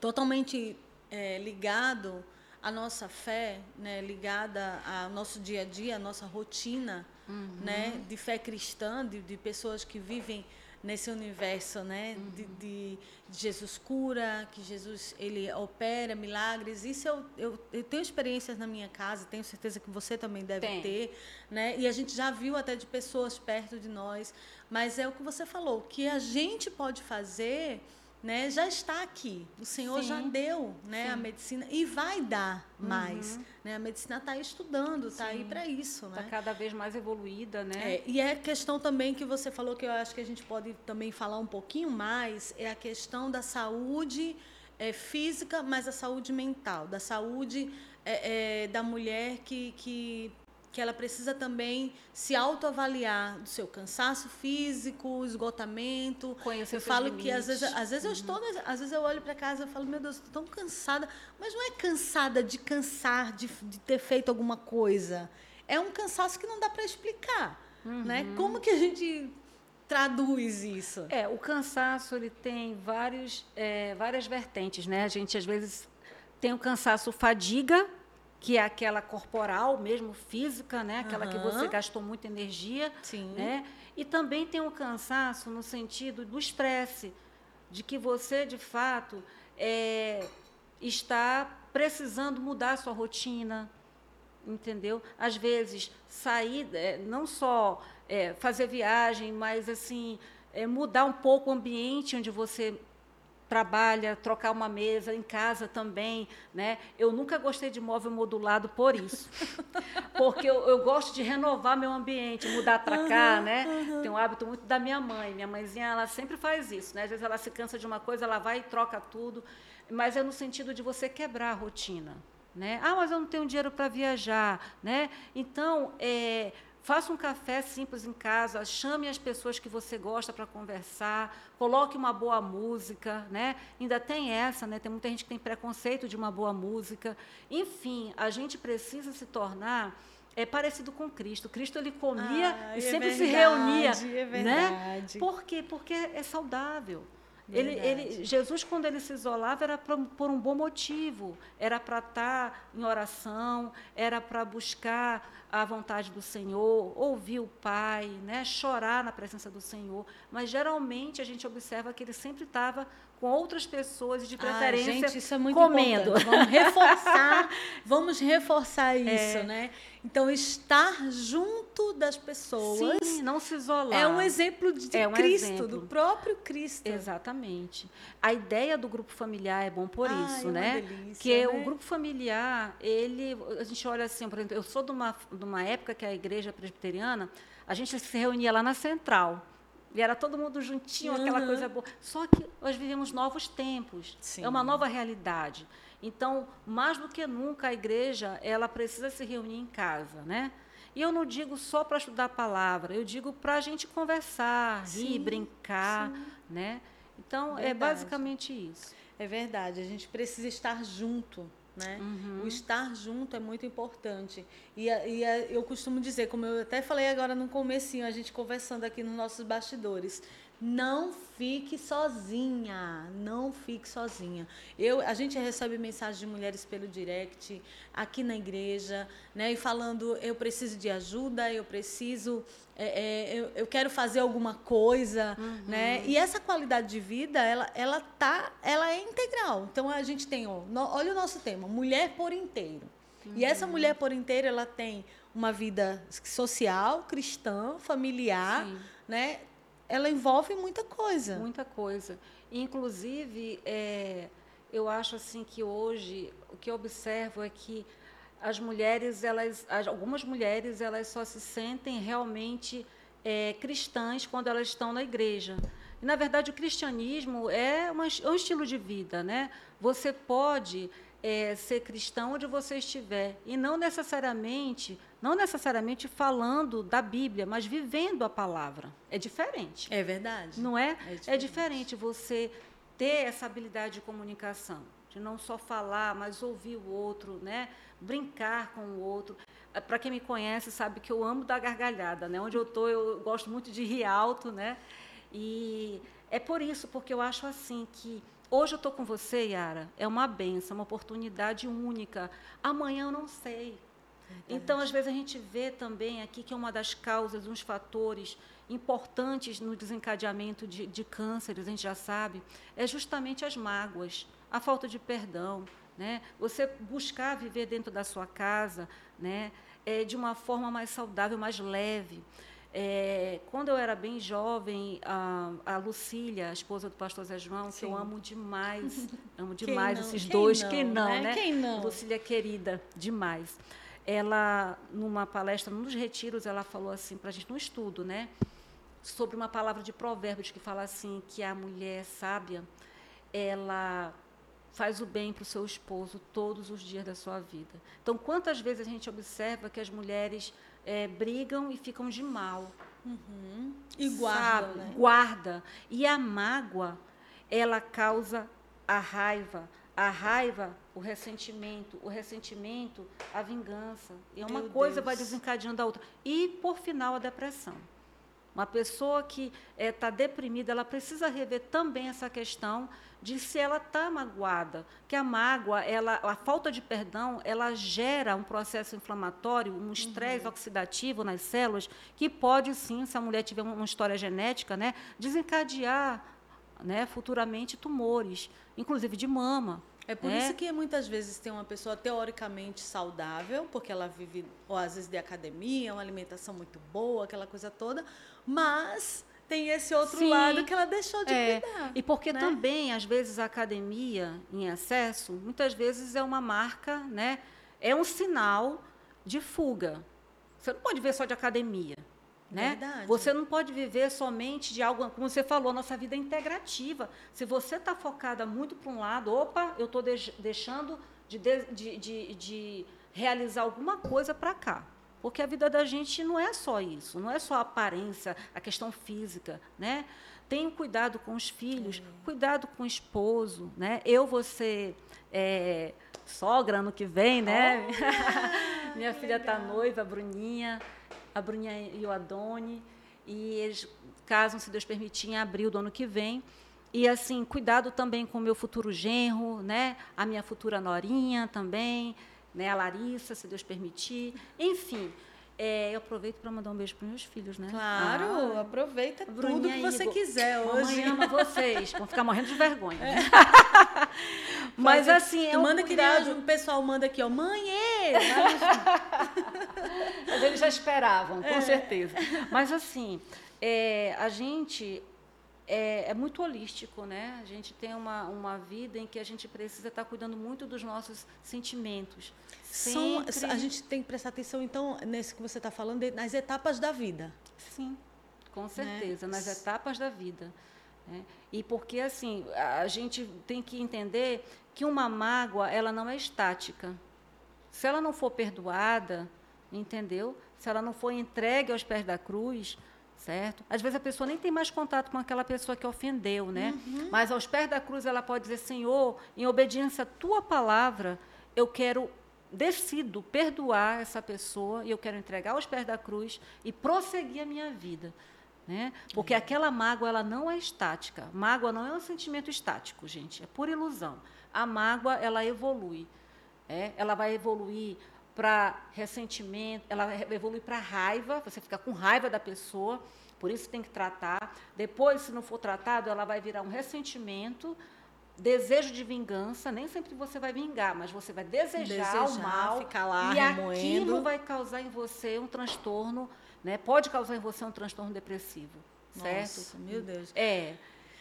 totalmente é, ligado à nossa fé, né, ligada ao nosso dia a dia, à nossa rotina uhum. né, de fé cristã, de, de, pessoas que vivem nesse universo, né, uhum. de, de, Jesus cura, que Jesus ele opera milagres. Isso eu, eu, eu, tenho experiências na minha casa, tenho certeza que você também deve Tem. ter, né? E a gente já viu até de pessoas perto de nós, mas é o que você falou, que a gente pode fazer né, já está aqui. O Senhor Sim. já deu né, a medicina e vai dar mais. Uhum. Né? A medicina está estudando, está aí para isso. Está né? cada vez mais evoluída. Né? É, e é questão também que você falou, que eu acho que a gente pode também falar um pouquinho mais, é a questão da saúde é, física, mas a saúde mental, da saúde é, é, da mulher que, que que ela precisa também se autoavaliar do seu cansaço físico, esgotamento. Conhecer eu falo limites. que às vezes, às vezes uhum. eu estou, às vezes eu olho para casa e falo, meu Deus, estou tão cansada, mas não é cansada de cansar, de, de ter feito alguma coisa. É um cansaço que não dá para explicar, né? uhum. né? Como que a gente traduz isso? É, o cansaço ele tem vários, é, várias vertentes, né? A gente às vezes tem o cansaço fadiga, que é aquela corporal mesmo, física, né? aquela uhum. que você gastou muita energia. Sim. Né? E também tem o cansaço no sentido do estresse, de que você, de fato, é, está precisando mudar a sua rotina, entendeu? Às vezes, sair, é, não só é, fazer viagem, mas assim é, mudar um pouco o ambiente onde você trabalha, trocar uma mesa em casa também, né? Eu nunca gostei de móvel modulado por isso, porque eu, eu gosto de renovar meu ambiente, mudar para uhum, cá, né? Uhum. Tem um hábito muito da minha mãe. Minha mãezinha, ela sempre faz isso, né? Às vezes ela se cansa de uma coisa, ela vai e troca tudo, mas é no sentido de você quebrar a rotina, né? Ah, mas eu não tenho dinheiro para viajar, né? Então, é, Faça um café simples em casa, chame as pessoas que você gosta para conversar, coloque uma boa música, né? Ainda tem essa, né? Tem muita gente que tem preconceito de uma boa música. Enfim, a gente precisa se tornar é parecido com Cristo. Cristo ele comia ah, e é sempre verdade, se reunia, é né? Por quê? Porque é saudável. Ele, ele, Jesus, quando ele se isolava, era pra, por um bom motivo. Era para estar tá em oração, era para buscar a vontade do Senhor, ouvir o Pai, né, chorar na presença do Senhor. Mas, geralmente, a gente observa que ele sempre estava com outras pessoas e de preferência ah, gente, isso é muito comendo. Importante. Vamos reforçar, vamos reforçar isso, é. né? Então estar junto das pessoas, Sim, não se isolar. É um exemplo de é um Cristo, exemplo. do próprio Cristo. Exatamente. A ideia do grupo familiar é bom por ah, isso, é né? Delícia, que né? o grupo familiar, ele, a gente olha assim, por exemplo, eu sou de uma, de uma época que a igreja presbiteriana, a gente se reunia lá na central. E era todo mundo juntinho, uhum. aquela coisa boa. Só que nós vivemos novos tempos. Sim. É uma nova realidade. Então, mais do que nunca, a igreja ela precisa se reunir em casa, né? E eu não digo só para estudar a palavra, eu digo para a gente conversar, sim, rir, brincar, sim. né? Então, é verdade. é basicamente isso. É verdade, a gente precisa estar junto, né? Uhum. O estar junto é muito importante. E, e eu costumo dizer, como eu até falei agora no comecinho, a gente conversando aqui nos nossos bastidores, não fique sozinha, não fique sozinha. Eu, a gente recebe mensagem de mulheres pelo direct aqui na igreja, né, e falando eu preciso de ajuda, eu preciso, é, é, eu, eu, quero fazer alguma coisa, uhum. né? E essa qualidade de vida, ela, ela tá, ela é integral. Então a gente tem, ó, no, olha o nosso tema, mulher por inteiro. Uhum. E essa mulher por inteiro, ela tem uma vida social, cristã, familiar, Sim. né? Ela envolve muita coisa. Muita coisa. Inclusive, é, eu acho assim que hoje o que eu observo é que as mulheres, elas, algumas mulheres, elas só se sentem realmente é, cristãs quando elas estão na igreja. E, na verdade, o cristianismo é, uma, é um estilo de vida, né? Você pode é, ser cristão onde você estiver e não necessariamente não necessariamente falando da Bíblia, mas vivendo a palavra. É diferente. É verdade. Não é? É diferente, é diferente você ter essa habilidade de comunicação, de não só falar, mas ouvir o outro, né? Brincar com o outro. É, Para quem me conhece sabe que eu amo dar gargalhada, né? Onde eu estou, eu gosto muito de rir alto, né? E é por isso, porque eu acho assim que hoje eu estou com você, Yara, é uma benção, uma oportunidade única. Amanhã eu não sei. Então, às vezes, a gente vê também aqui que é uma das causas, uns fatores importantes no desencadeamento de, de cânceres, a gente já sabe, é justamente as mágoas, a falta de perdão. Né? Você buscar viver dentro da sua casa né? É, de uma forma mais saudável, mais leve. É, quando eu era bem jovem, a, a, Lucília, a esposa do pastor Zé João, Sim. que eu amo demais, amo demais esses quem dois, não, quem não, né? né? Quem não? Lucília querida, demais ela, numa palestra, num dos retiros, ela falou assim para a gente, num estudo, né? Sobre uma palavra de provérbios que fala assim, que a mulher sábia, ela faz o bem para o seu esposo todos os dias da sua vida. Então, quantas vezes a gente observa que as mulheres é, brigam e ficam de mal? Uhum. E guardam, né? Guarda. E a mágoa, ela causa a raiva, a raiva, o ressentimento, o ressentimento, a vingança. E uma Meu coisa Deus. vai desencadeando a outra. E, por final, a depressão. Uma pessoa que está eh, é, deprimida, ela precisa rever também essa questão de se ela está magoada, que a mágoa, ela, a falta de perdão, ela gera um processo inflamatório, um estresse uhum. oxidativo nas células, que pode sim, se a mulher tiver uma história genética, né, desencadear né, futuramente tumores, inclusive de mama. É por é. isso que muitas vezes tem uma pessoa teoricamente saudável, porque ela vive, ou às vezes, de academia, uma alimentação muito boa, aquela coisa toda, mas tem esse outro Sim. lado que ela deixou de é. cuidar. E porque né? também, às vezes, a academia em excesso, muitas vezes é uma marca, né? é um sinal de fuga. Você não pode ver só de academia. Né? Verdade. Você não pode viver somente de algo, como você falou, nossa vida é integrativa. Se você está focada muito para um lado, opa, eu estou deixando de, de, de, de realizar alguma coisa para cá. Porque a vida da gente não é só isso, não é só a aparência, a questão física, né? Tenha cuidado com os filhos, cuidado com o esposo, né? Eu vou ser é, sogra ano que vem, né? Oh, Minha filha está noiva, Bruninha, a Bruninha e o Adone, e eles casam, se Deus permitir, em abril do ano que vem. E assim, cuidado também com o meu futuro genro, né? A minha futura norinha também, né? A Larissa, se Deus permitir. Enfim, é, eu aproveito para mandar um beijo para meus filhos, né? Claro, ah, aproveita tudo que você quiser hoje. Mamãe ama vocês, vão ficar morrendo de vergonha. É. Mas assim, é um manda cuidado. que o pessoal manda aqui, ó, mãe, Mas eles já esperavam, com é. certeza. Mas assim, é, a gente é, é, muito holístico, né? A gente tem uma, uma vida em que a gente precisa estar cuidando muito dos nossos sentimentos. São, a gente tem que prestar atenção, então, nesse que você está falando, nas etapas da vida. Sim, com né? certeza, né? nas etapas da vida. Né? E porque, assim, a gente tem que entender que uma mágoa, ela não é estática. Se ela não for perdoada, entendeu? Se ela não for entregue aos pés da cruz, certo? Às vezes a pessoa nem tem mais contato com aquela pessoa que ofendeu, né? Uhum. Mas aos pés da cruz ela pode dizer: Senhor, em obediência à tua palavra, eu quero decido perdoar essa pessoa e eu quero entregar aos pés da cruz e prosseguir a minha vida. Né? Porque uhum. aquela mágoa ela não é estática. Mágoa não é um sentimento estático, gente. É pura ilusão. A mágoa ela evolui. É? Ela vai evoluir para ressentimento, ela evolui para raiva, você fica com raiva da pessoa, por isso tem que tratar. Depois, se não for tratado, ela vai virar um ressentimento, desejo de vingança, nem sempre você vai vingar, mas você vai desejar, desejar o mal ficar lá e aquilo vai causar em você um transtorno, né? Pode causar em você um transtorno depressivo, certo? Nossa, meu Deus. É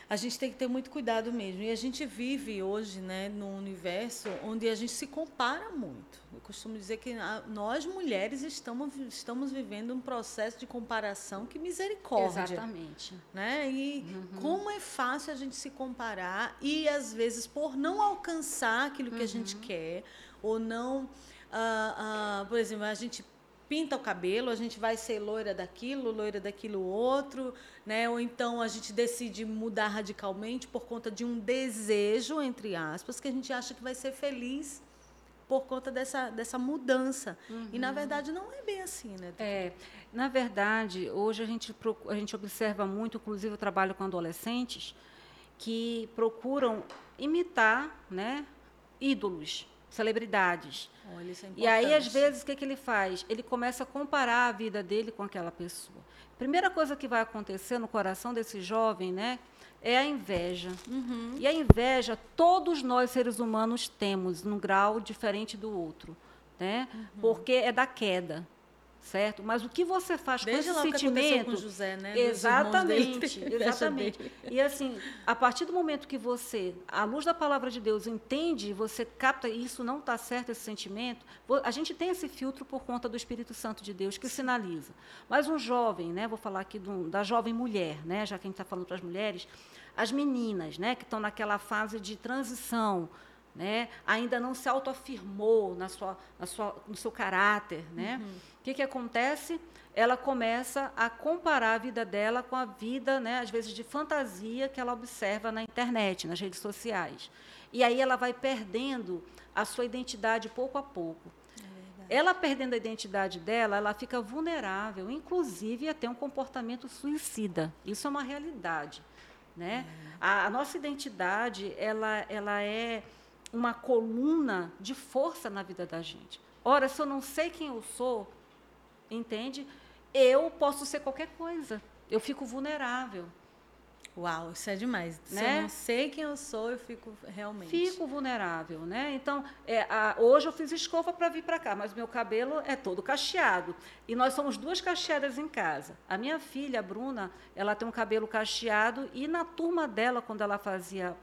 a gente tem que ter muito cuidado mesmo. E a gente vive hoje né, num universo onde a gente se compara muito. Eu costumo dizer que nós, mulheres, estamos, estamos vivendo um processo de comparação que misericórdia. Exatamente. Né? E uhum. como é fácil a gente se comparar e, às vezes, por não alcançar aquilo que uhum. a gente uhum. quer, ou não. Uh, uh, por exemplo, a gente pinta o cabelo, a gente vai ser loira daquilo, loira daquilo outro, né? Ou então a gente decide mudar radicalmente por conta de um desejo, entre aspas, que a gente acha que vai ser feliz por conta dessa, dessa mudança. Uhum. E na uhum. verdade não é bem assim, né? É, na verdade, hoje a gente, a gente observa muito, inclusive eu trabalho com adolescentes, que procuram imitar né, ídolos celebridades. Olha, isso é e aí, às vezes, o que, que ele faz? Ele começa a comparar a vida dele com aquela pessoa. Primeira coisa que vai acontecer no coração desse jovem, né, é a inveja. Uhum. E a inveja, todos nós seres humanos temos, num grau diferente do outro, né? Uhum. Porque é da queda certo? Mas o que você faz Desde com esse sentimento? com José, né? Exatamente, exatamente. E assim, a partir do momento que você, à luz da palavra de Deus, entende, você capta isso não está certo esse sentimento. A gente tem esse filtro por conta do Espírito Santo de Deus que sinaliza. Mas um jovem, né? Vou falar aqui do, da jovem mulher, né? Já que a gente está falando para as mulheres, as meninas, né? Que estão naquela fase de transição né? ainda não se autoafirmou na sua, na sua, no seu caráter. Né? Uhum. O que, que acontece? Ela começa a comparar a vida dela com a vida, né, às vezes, de fantasia que ela observa na internet, nas redes sociais. E aí ela vai perdendo a sua identidade pouco a pouco. É ela perdendo a identidade dela, ela fica vulnerável, inclusive a ter um comportamento suicida. Isso é uma realidade. Né? É. A, a nossa identidade ela, ela é uma coluna de força na vida da gente. Ora, se eu não sei quem eu sou, entende? Eu posso ser qualquer coisa. Eu fico vulnerável. Uau, isso é demais. Né? Se eu não sei quem eu sou, eu fico realmente. Fico vulnerável, né? Então, é, a, hoje eu fiz escova para vir para cá, mas meu cabelo é todo cacheado. E nós somos duas cacheadas em casa. A minha filha, a Bruna, ela tem um cabelo cacheado e na turma dela, quando ela fazia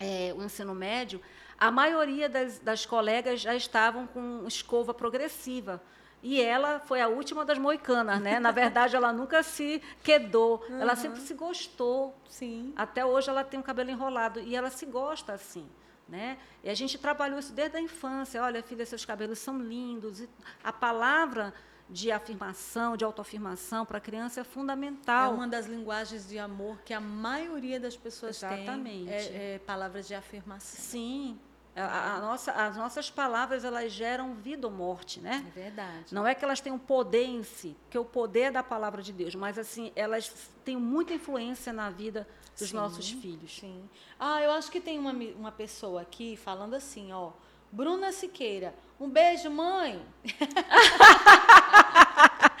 é, o ensino médio, a maioria das, das colegas já estavam com escova progressiva. E ela foi a última das moicanas, né? Na verdade, ela nunca se quedou. Uhum. Ela sempre se gostou. Sim. Até hoje ela tem o cabelo enrolado e ela se gosta assim. Né? E a gente trabalhou isso desde a infância. Olha, filha, seus cabelos são lindos. E a palavra de afirmação, de autoafirmação para a criança é fundamental. É uma das linguagens de amor que a maioria das pessoas Exatamente. tem. É, é palavras de afirmação. Sim, a, a nossa, as nossas palavras elas geram vida ou morte, né? É verdade. Não é que elas tenham poder em si, porque o poder é da palavra de Deus, mas assim elas têm muita influência na vida dos sim, nossos filhos. Sim. Ah, eu acho que tem uma, uma pessoa aqui falando assim, ó, Bruna Siqueira, um beijo, mãe.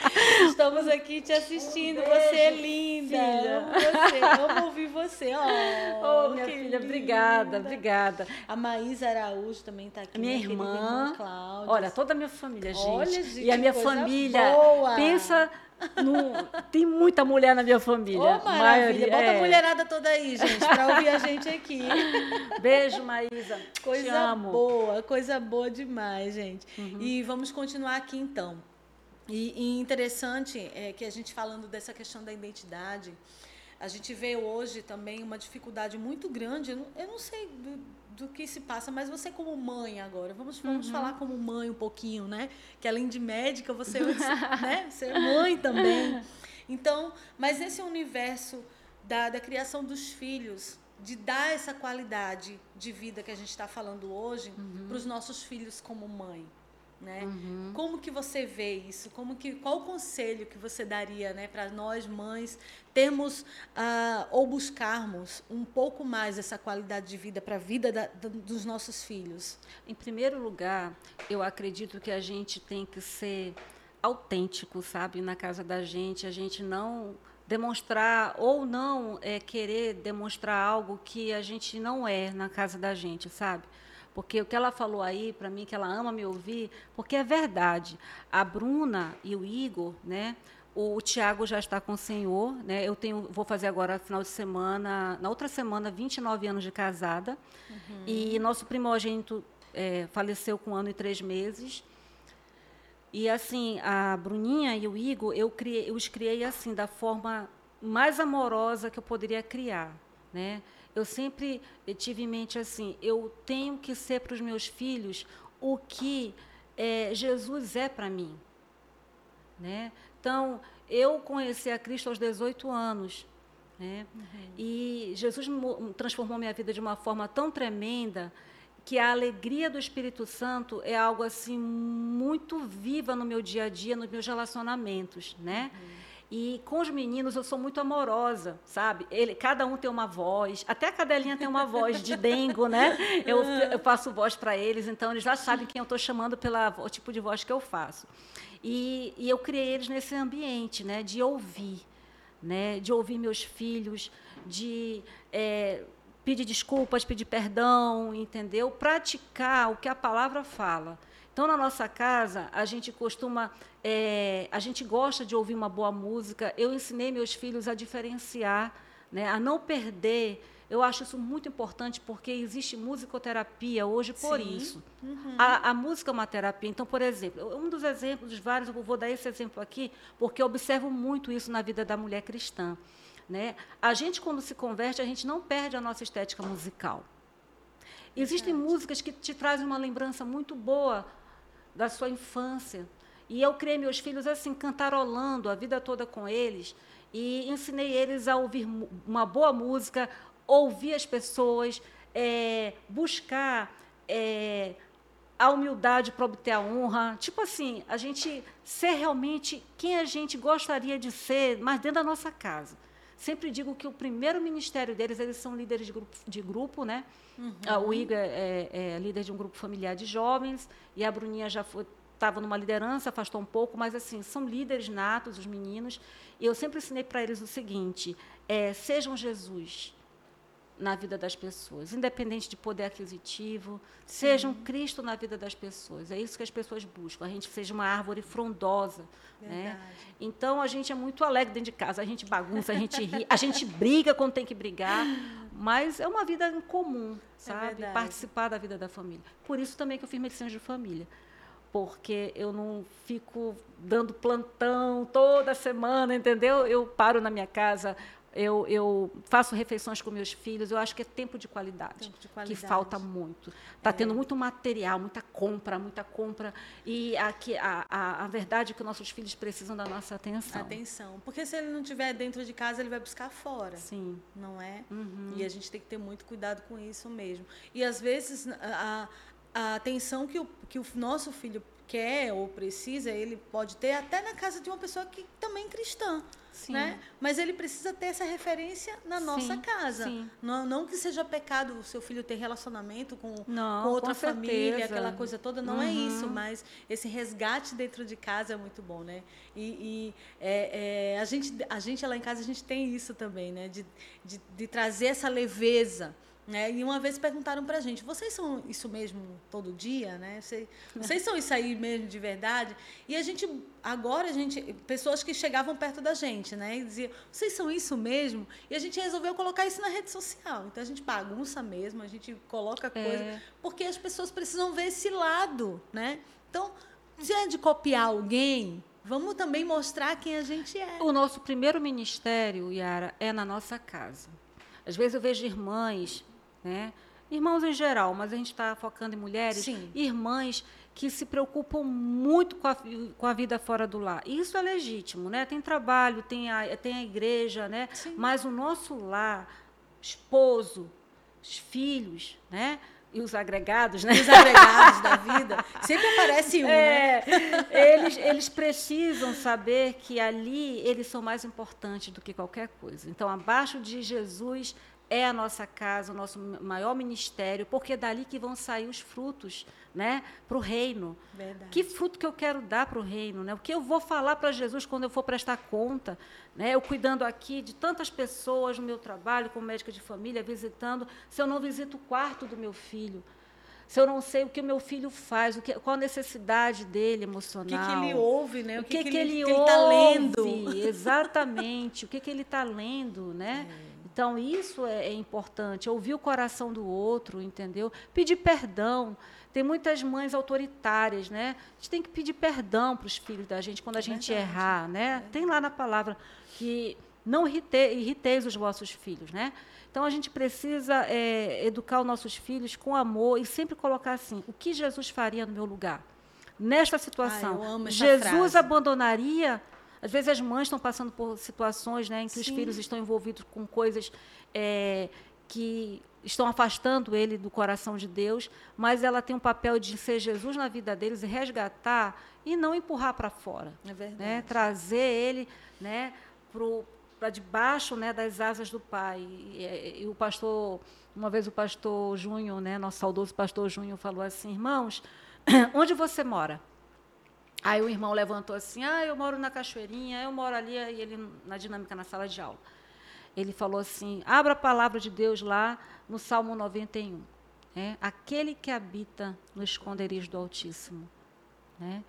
Estamos aqui te assistindo. Um você é linda. Filha. Você. Vamos ouvir você. Oh, oh minha filha, linda. obrigada, obrigada. A Maísa Araújo também está aqui. Minha, minha irmã. irmã Cláudia. Olha, toda a minha família, gente. Olha, gente e a minha família. Boa. Pensa no, tem muita mulher na minha família. Maravilha. Maioria, Bota é. a mulherada toda aí, gente, para ouvir a gente aqui. Beijo, Maísa. Coisa boa, coisa boa demais, gente. Uhum. E vamos continuar aqui então. E, e interessante é que a gente falando dessa questão da identidade, a gente vê hoje também uma dificuldade muito grande. Eu não, eu não sei do, do, que se passa, mas você como mãe agora, vamos, vamos uhum. falar como mãe um pouquinho, né? Que além de médica, você, né? você é mãe também. Então, mas nesse universo da, da criação dos filhos, de dar essa qualidade de vida que a gente está falando hoje uhum. para os nossos filhos como mãe né? Uhum. Como que você vê isso? Como que qual o conselho que você daria, né, para nós mães termos uh, ou buscarmos um pouco mais essa qualidade de vida para a vida da, dos nossos filhos? Em primeiro lugar, eu acredito que a gente tem que ser autêntico, sabe, na casa da gente, a gente não demonstrar ou não é, querer demonstrar algo que a gente não é na casa da gente, sabe? Porque o que ela falou aí, para mim, que ela ama me ouvir, porque é verdade. A Bruna e o Igor, né? O, o Tiago já está com o Senhor, né? Eu tenho, vou fazer agora final de semana, na outra semana, 29 anos de casada. Uhum. E nosso primogênito é, faleceu com um ano e três meses. E assim, a Bruninha e o Igor, eu, criei, eu os criei assim, da forma mais amorosa que eu poderia criar, né? Eu sempre tive em mente assim: eu tenho que ser para os meus filhos o que é, Jesus é para mim. Né? Então, eu conheci a Cristo aos 18 anos. Né? Uhum. E Jesus transformou minha vida de uma forma tão tremenda que a alegria do Espírito Santo é algo assim muito viva no meu dia a dia, nos meus relacionamentos, né? Uhum. E com os meninos eu sou muito amorosa, sabe? Ele, cada um tem uma voz, até a cadelinha tem uma voz de dengo, né? Eu, eu faço voz para eles, então eles já sabem quem eu estou chamando pelo tipo de voz que eu faço. E, e eu criei eles nesse ambiente, né? De ouvir, né? De ouvir meus filhos, de é, pedir desculpas, pedir perdão, entendeu? Praticar o que a palavra fala. Então, na nossa casa, a gente costuma, é, a gente gosta de ouvir uma boa música. Eu ensinei meus filhos a diferenciar, né, a não perder. Eu acho isso muito importante porque existe musicoterapia hoje por Sim. isso. Uhum. A, a, música é uma terapia. Então, por exemplo, um dos exemplos, dos vários, eu vou dar esse exemplo aqui, porque eu observo muito isso na vida da mulher cristã. Né? A gente, quando se converte, a gente não perde a nossa estética musical. Existem músicas que te trazem uma lembrança muito boa da sua infância. E eu criei meus filhos assim, cantarolando a vida toda com eles. E ensinei eles a ouvir uma boa música, ouvir as pessoas, é, buscar é, a humildade para obter a honra. Tipo assim, a gente ser realmente quem a gente gostaria de ser, mas dentro da nossa casa. Sempre digo que o primeiro ministério deles, eles são líderes de grupo, de grupo né? Uhum. O Igor é, é, é, líder de um grupo familiar de jovens e a Bruninha já estava numa liderança, afastou um pouco, mas assim são líderes natos, os meninos. E eu sempre ensinei para eles o seguinte: é, sejam Jesus na vida das pessoas, independente de poder aquisitivo, Sim. sejam Cristo na vida das pessoas. É isso que as pessoas buscam. A gente seja uma árvore frondosa. Né? Então a gente é muito alegre dentro de casa, a gente bagunça, a gente ri, a gente briga quando tem que brigar, mas é uma vida em comum, é sabe? É Participar da vida da família. Por isso também que eu fiz medicina de família porque eu não fico dando plantão toda semana, entendeu? Eu paro na minha casa eu, eu, faço refeições com meus filhos, eu acho que é tempo de qualidade, tempo de qualidade. que falta muito. Está é. tendo muito material, muita compra, muita compra. E aqui, a, a, a, verdade é que nossos filhos precisam da nossa atenção. Atenção. Porque se ele não estiver dentro de casa, ele vai buscar fora. Sim. Não é? Uhum. E a gente tem que ter muito cuidado com isso mesmo. E às vezes a, a atenção que o, que o nosso filho quer ou precisa, ele pode ter até na casa de uma pessoa que também é cristã. Sim. Né? Mas ele precisa ter essa referência na nossa sim, casa. Sim. Não, não que seja pecado o seu filho ter relacionamento com, não, com outra com família, aquela coisa toda, não é uhum. é isso, mas esse resgate dentro de casa é muito bom, né? E, e é, é, a, gente, a gente lá em casa, a gente tem isso também, né? De, de, de trazer essa leveza. Né? E uma vez perguntaram para a gente: vocês são isso mesmo todo dia? Né? Vocês, vocês são isso aí mesmo de verdade? E a gente, agora, a gente, pessoas que chegavam perto da gente né? e diziam: vocês são isso mesmo? E a gente resolveu colocar isso na rede social. Então a gente bagunça mesmo, a gente coloca coisa, é. porque as pessoas precisam ver esse lado. Né? Então, se é de copiar alguém, vamos também mostrar quem a gente é. O nosso primeiro ministério, Yara, é na nossa casa. Às vezes eu vejo irmãs né? Irmãos em geral, mas a gente está focando em mulheres, Sim. irmãs que se preocupam muito com a, com a vida fora do lar. E isso é legítimo, né? Tem trabalho, tem a, tem a igreja, né? Sim. Mas o nosso lar, esposo, os filhos, né? E os agregados, né? Os agregados da vida. Sempre aparece um, é, né? Eles, eles precisam saber que ali eles são mais importantes do que qualquer coisa. Então, abaixo de Jesus é a nossa casa, o nosso maior ministério, porque é dali que vão sair os frutos né, para o reino. Verdade. Que fruto que eu quero dar para o reino? Né? O que eu vou falar para Jesus quando eu for prestar conta? Né? Eu cuidando aqui de tantas pessoas no meu trabalho, como médica de família, visitando, se eu não visito o quarto do meu filho, se eu não sei o que o meu filho faz, o que, qual a necessidade dele emocional. O que, que ele ouve, né? O que, que, ele, está lendo. Exatamente, o que, que ele está lendo, né? É. Então, isso é, é, importante, ouvir o coração do outro, entendeu? Pedir perdão. Tem muitas mães autoritárias, né? A gente tem que pedir perdão para os filhos da gente quando a é gente verdade. errar, né? É tem lá na palavra que não irrite, irriteis os vossos filhos, né? Então, a gente precisa é, educar os nossos filhos com amor e sempre colocar assim, o que Jesus faria no meu lugar? Nesta situação, Ai, Jesus frase. abandonaria às vezes as mães estão passando por situações né, em que Sim. os filhos estão envolvidos com coisas é, que estão afastando ele do coração de Deus, mas ela tem um papel de ser Jesus na vida deles e resgatar e não empurrar para fora. É verdade. Né? Trazer ele né, para debaixo né, das asas do Pai. E, e, o pastor, uma vez o pastor Júnior, né, nosso saudoso pastor Júnior, falou assim: irmãos, onde você mora? Aí o irmão levantou assim: Ah, eu moro na Cachoeirinha, eu moro ali, e ele na dinâmica na sala de aula. Ele falou assim: Abra a palavra de Deus lá no Salmo 91. Né? Aquele que habita no esconderijo do Altíssimo. Né?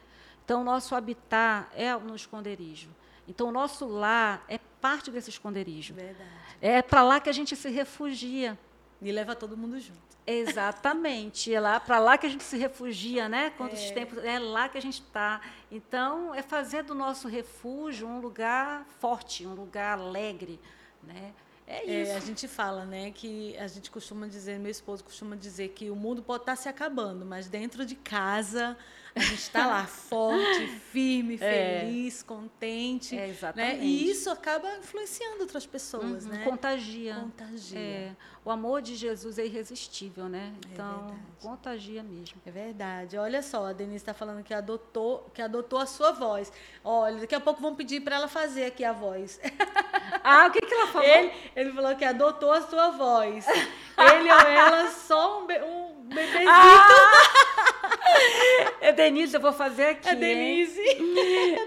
Então, o nosso habitar é no esconderijo. Então, o nosso lar é parte desse esconderijo. Verdade. É para lá que a gente se refugia. E leva todo mundo junto. Exatamente, é lá para lá que a gente se refugia, né? Quantos é. tempos é lá que a gente está. Então é fazer do nosso refúgio um lugar forte, um lugar alegre, né? É isso. É, a gente fala, né, que a gente costuma dizer, meu esposo costuma dizer que o mundo pode estar tá se acabando, mas dentro de casa a gente está lá forte, firme, é. feliz, contente. É, exatamente. Né? E isso acaba influenciando outras pessoas, uhum, né? Contagia. Contagia. É. O amor de Jesus é irresistível, né? É então, contagia mesmo. É verdade. Olha só, a Denise está falando que adotou, que adotou a sua voz. Olha, daqui a pouco vão pedir para ela fazer aqui a voz. Ah, o que, que ela falou? Ele, ele falou que adotou a sua voz. Ele ou ela só um, be um bebezinho. Ah! Denise, eu vou fazer aqui. A Denise.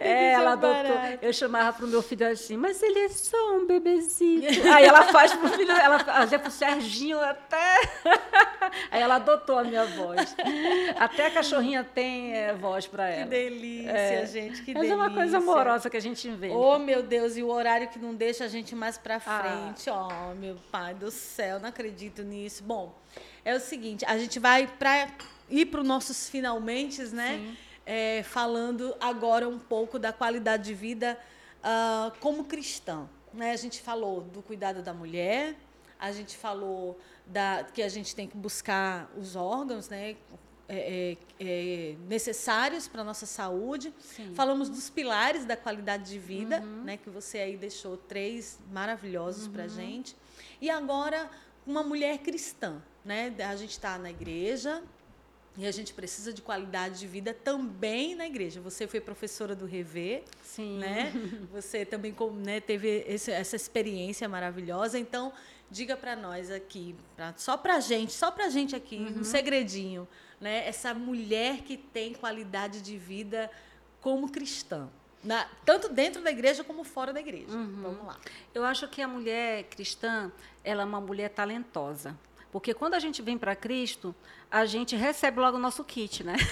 É, ela adotou. Eu chamava para o meu filho assim, mas ele é só um bebezinho. Aí ela faz para o filho, ela fazia para o Serginho até. Aí ela adotou a minha voz. Até a cachorrinha tem é, voz para ela. Que delícia, é. gente, que mas delícia. é uma coisa amorosa que a gente inventa. Oh, meu Deus, e o horário que não deixa a gente mais para ah. frente. Ah. Oh, meu pai do céu, não acredito nisso. Bom, é o seguinte, a gente vai para ir para os nossos finalmente, né? É, falando agora um pouco da qualidade de vida uh, como cristã. Né? A gente falou do cuidado da mulher, a gente falou da, que a gente tem que buscar os órgãos né? É, é, é necessários para a nossa saúde. Sim. Falamos dos pilares da qualidade de vida, uhum. né? que você aí deixou três maravilhosos uhum. para a gente. E agora, uma mulher cristã. Né? A gente está na igreja, e a gente precisa de qualidade de vida também na igreja. Você foi professora do Rever, Sim. né? Você também né, teve esse, essa experiência maravilhosa. Então, diga para nós aqui, pra, só para gente, só para gente aqui, uhum. um segredinho, né? Essa mulher que tem qualidade de vida como cristã. Na, tanto dentro da igreja como fora da igreja. Uhum. Vamos lá. Eu acho que a mulher cristã, ela é uma mulher talentosa. Porque quando a gente vem para Cristo, a gente recebe logo o nosso kit, né?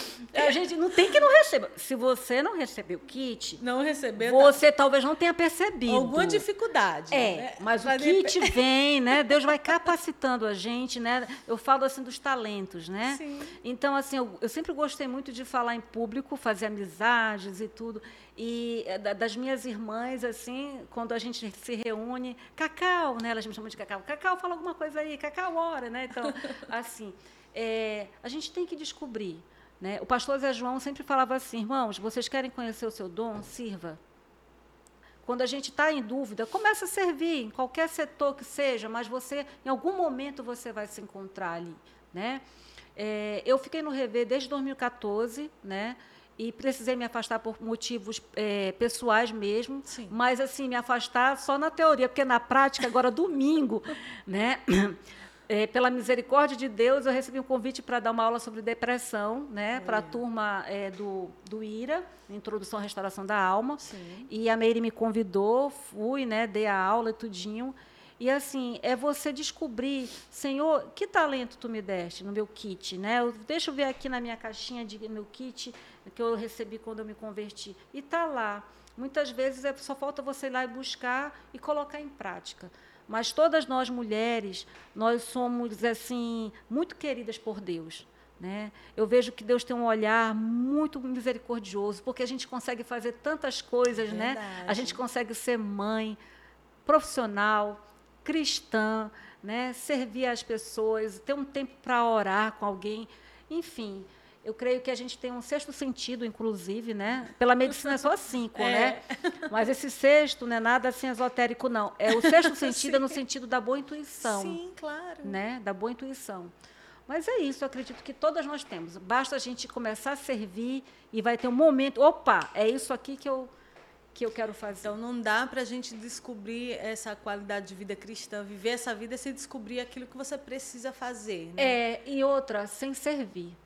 A gente não tem que não receber. Se você não recebeu o kit, não recebeu, você tá... talvez não tenha percebido. Alguma dificuldade. É, né? mas o kit vem, né? Deus vai capacitando a gente, né? Eu falo assim dos talentos, né? Sim. Então, assim, eu, eu sempre gostei muito de falar em público, fazer amizades e tudo. E eh, das minhas irmãs, assim, quando a gente se reúne, Cacau, né? Elas me chamam de Cacau. Cacau, fala alguma coisa aí, Cacau, ora, né? Então, assim, é, a gente tem que descobrir né? O pastor Zé João sempre falava assim, irmãos, vocês querem conhecer o seu dom? Sirva. Quando a gente está em dúvida, começa a servir, em qualquer setor que seja, mas você, em algum momento, você vai se encontrar ali. Né? É, eu fiquei no Rever desde 2014, né? e precisei me afastar por motivos é, pessoais mesmo, Sim. mas assim me afastar só na teoria, porque na prática agora domingo, né? É, pela misericórdia de Deus, eu recebi um convite para dar uma aula sobre depressão, né, é. para a turma é, do, do IRA, Introdução à Restauração da Alma. Sim. E a Meire me convidou, fui, né, dei a aula e tudinho. E assim, é você descobrir, Senhor, que talento tu me deste no meu kit, né? Eu, deixa eu ver aqui na minha caixinha de meu kit que eu recebi quando eu me converti. E está lá. Muitas vezes é, só falta você ir lá e buscar e colocar em prática. Mas todas nós mulheres, nós somos assim muito queridas por Deus. Né? Eu vejo que Deus tem um olhar muito misericordioso, porque a gente consegue fazer tantas coisas, né? A gente consegue ser mãe, profissional, cristã, né? servir as pessoas, ter um tempo para orar com alguém, enfim. Eu creio que a gente tem um sexto sentido, inclusive, né? Pela medicina é só cinco, é. né? Mas esse sexto não é nada assim esotérico, não. É o sexto sentido é no sentido da boa intuição. Sim, claro. Né? Da boa intuição. Mas é isso, eu acredito que todas nós temos. Basta a gente começar a servir e vai ter um momento. Opa, é isso aqui que eu que eu quero fazer. Então não dá para a gente descobrir essa qualidade de vida cristã, viver essa vida sem descobrir aquilo que você precisa fazer. Né? É, e outra, sem servir.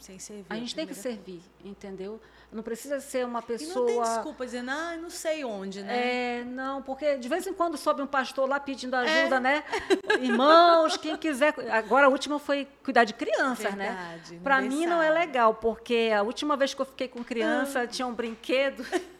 Sem servir. A gente tem que servir, entendeu? Não precisa ser uma pessoa. E não tem desculpa dizendo, ah, não sei onde, né? É, não, porque de vez em quando sobe um pastor lá pedindo ajuda, é. né? Irmãos, quem quiser. Agora a última foi cuidar de crianças, né? Verdade, né? Para mim não é legal, porque a última vez que eu fiquei com criança ah. tinha um brinquedo.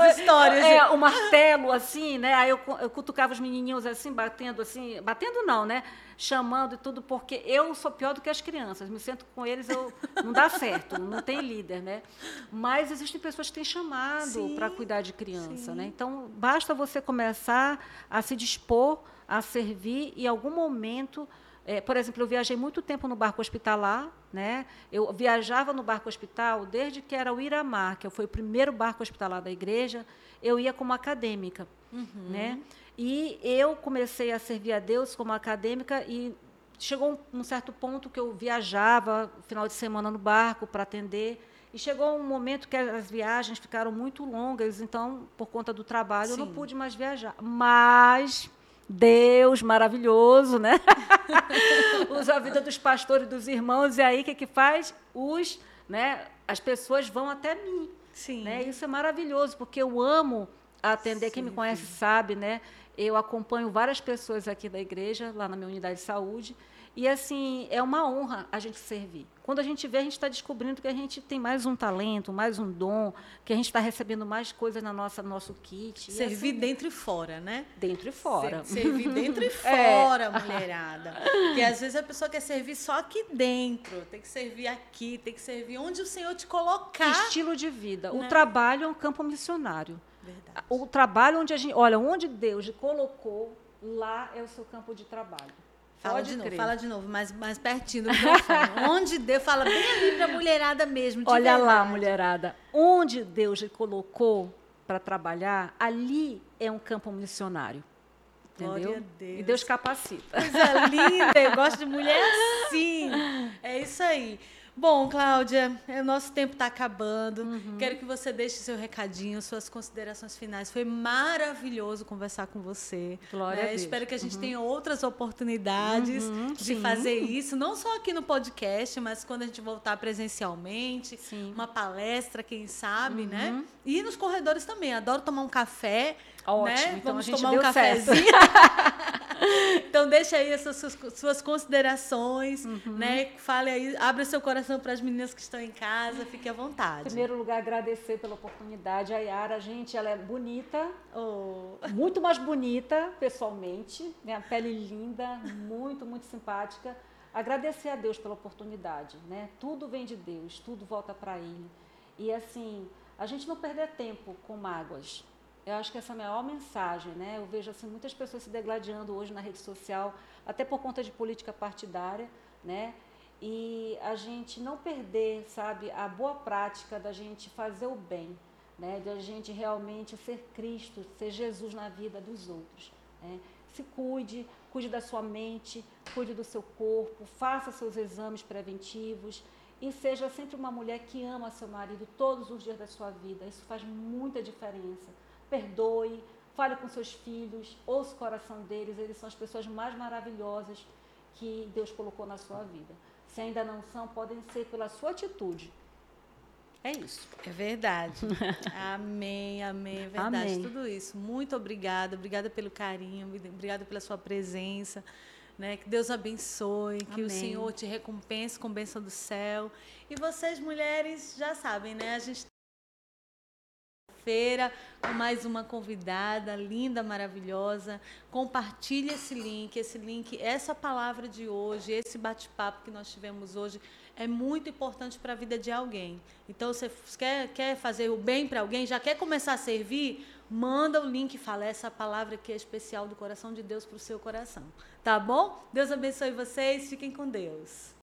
As histórias. É, o martelo, assim, né? Aí eu, eu cutucava os menininhos assim, batendo assim. Batendo não, né? chamando e tudo, porque eu sou pior do que as crianças. Me sento com eles, eu, não dá certo, não tem líder, né? Mas existem pessoas que têm chamado para cuidar de criança, né? Então, basta você começar a se dispor a servir e em algum momento é, por exemplo, eu viajei muito tempo no barco hospitalar, né? Eu viajava no barco hospital desde que era o Iramar, que foi o primeiro barco hospitalar da igreja. Eu ia como acadêmica, uhum. né? E eu comecei a servir a Deus como acadêmica e chegou um, um certo ponto que eu viajava final de semana no barco para atender e chegou um momento que as viagens ficaram muito longas, então por conta do trabalho Sim. eu não pude mais viajar. Mas Deus maravilhoso, né? Usa a vida dos pastores e dos irmãos, e aí o que, que faz? Os, né, as pessoas vão até mim. Sim. Né? Isso é maravilhoso, porque eu amo atender. Sim, Quem me conhece sabe, né? Eu acompanho várias pessoas aqui da igreja, lá na minha unidade de saúde, e assim, é uma honra a gente servir. Quando a gente vê, a gente está descobrindo que a gente tem mais um talento, mais um dom, que a gente está recebendo mais coisas na nossa nosso kit. Servir assim, dentro e fora, né? Dentro e fora. servir dentro e é. fora, é. mulherada. Porque às vezes a pessoa quer servir só aqui dentro, tem que servir aqui, tem que servir onde o Senhor te colocar. Estilo de vida. Né? O trabalho é um campo missionário. Verdade. O trabalho onde a gente, olha, onde Deus colocou, lá é o seu campo de trabalho. Fala Pode de novo, fala de novo, mais, mais pertinho do microfone. onde Deus fala bem ali para a mulherada mesmo. Olha verdade. lá, mulherada. Onde Deus lhe colocou para trabalhar, ali é um campo missionário. Entendeu? Deus. E Deus capacita. Coisa linda, eu gosto de mulher assim. É isso aí. Bom, Cláudia, o nosso tempo está acabando. Uhum. Quero que você deixe seu recadinho, suas considerações finais. Foi maravilhoso conversar com você. Glória né? a Deus. Espero que a gente uhum. tenha outras oportunidades uhum, de sim. fazer isso, não só aqui no podcast, mas quando a gente voltar presencialmente, sim. uma palestra, quem sabe, né? Uhum. E nos corredores também. Adoro tomar um café. Ótimo, né? então Vamos a gente tomar um cafezinho. então deixa aí as suas, suas considerações, uhum. né? Fale aí, abra seu coração para as meninas que estão em casa, fique à vontade. Em primeiro lugar, agradecer pela oportunidade. A Yara, gente, ela é bonita, oh. muito mais bonita pessoalmente, né? A pele linda, muito, muito simpática. Agradecer a Deus pela oportunidade, né? Tudo vem de Deus, tudo volta para Ele. E assim, a gente não perder tempo com mágoas, eu acho que essa é a maior mensagem, né? Eu vejo assim muitas pessoas se degladiando hoje na rede social, até por conta de política partidária, né? E a gente não perder, sabe, a boa prática da gente fazer o bem, né? De a gente realmente ser Cristo, ser Jesus na vida dos outros, né? Se cuide, cuide da sua mente, cuide do seu corpo, faça seus exames preventivos e seja sempre uma mulher que ama seu marido todos os dias da sua vida. Isso faz muita diferença perdoe, fale com seus filhos, ouça o coração deles, eles são as pessoas mais maravilhosas que Deus colocou na sua vida. Se ainda não são, podem ser pela sua atitude. É isso. É verdade. amém, amém. É verdade. Amém. Tudo isso. Muito obrigada. Obrigada pelo carinho. Obrigada pela sua presença. Né? Que Deus abençoe. Que o Senhor te recompense com bênção do céu. E vocês, mulheres, já sabem, né? A gente feira com mais uma convidada linda, maravilhosa. Compartilhe esse link, esse link, essa palavra de hoje, esse bate-papo que nós tivemos hoje é muito importante para a vida de alguém. Então, você quer, quer fazer o bem para alguém, já quer começar a servir? Manda o link e fala essa palavra que é especial do coração de Deus para o seu coração. Tá bom? Deus abençoe vocês. Fiquem com Deus.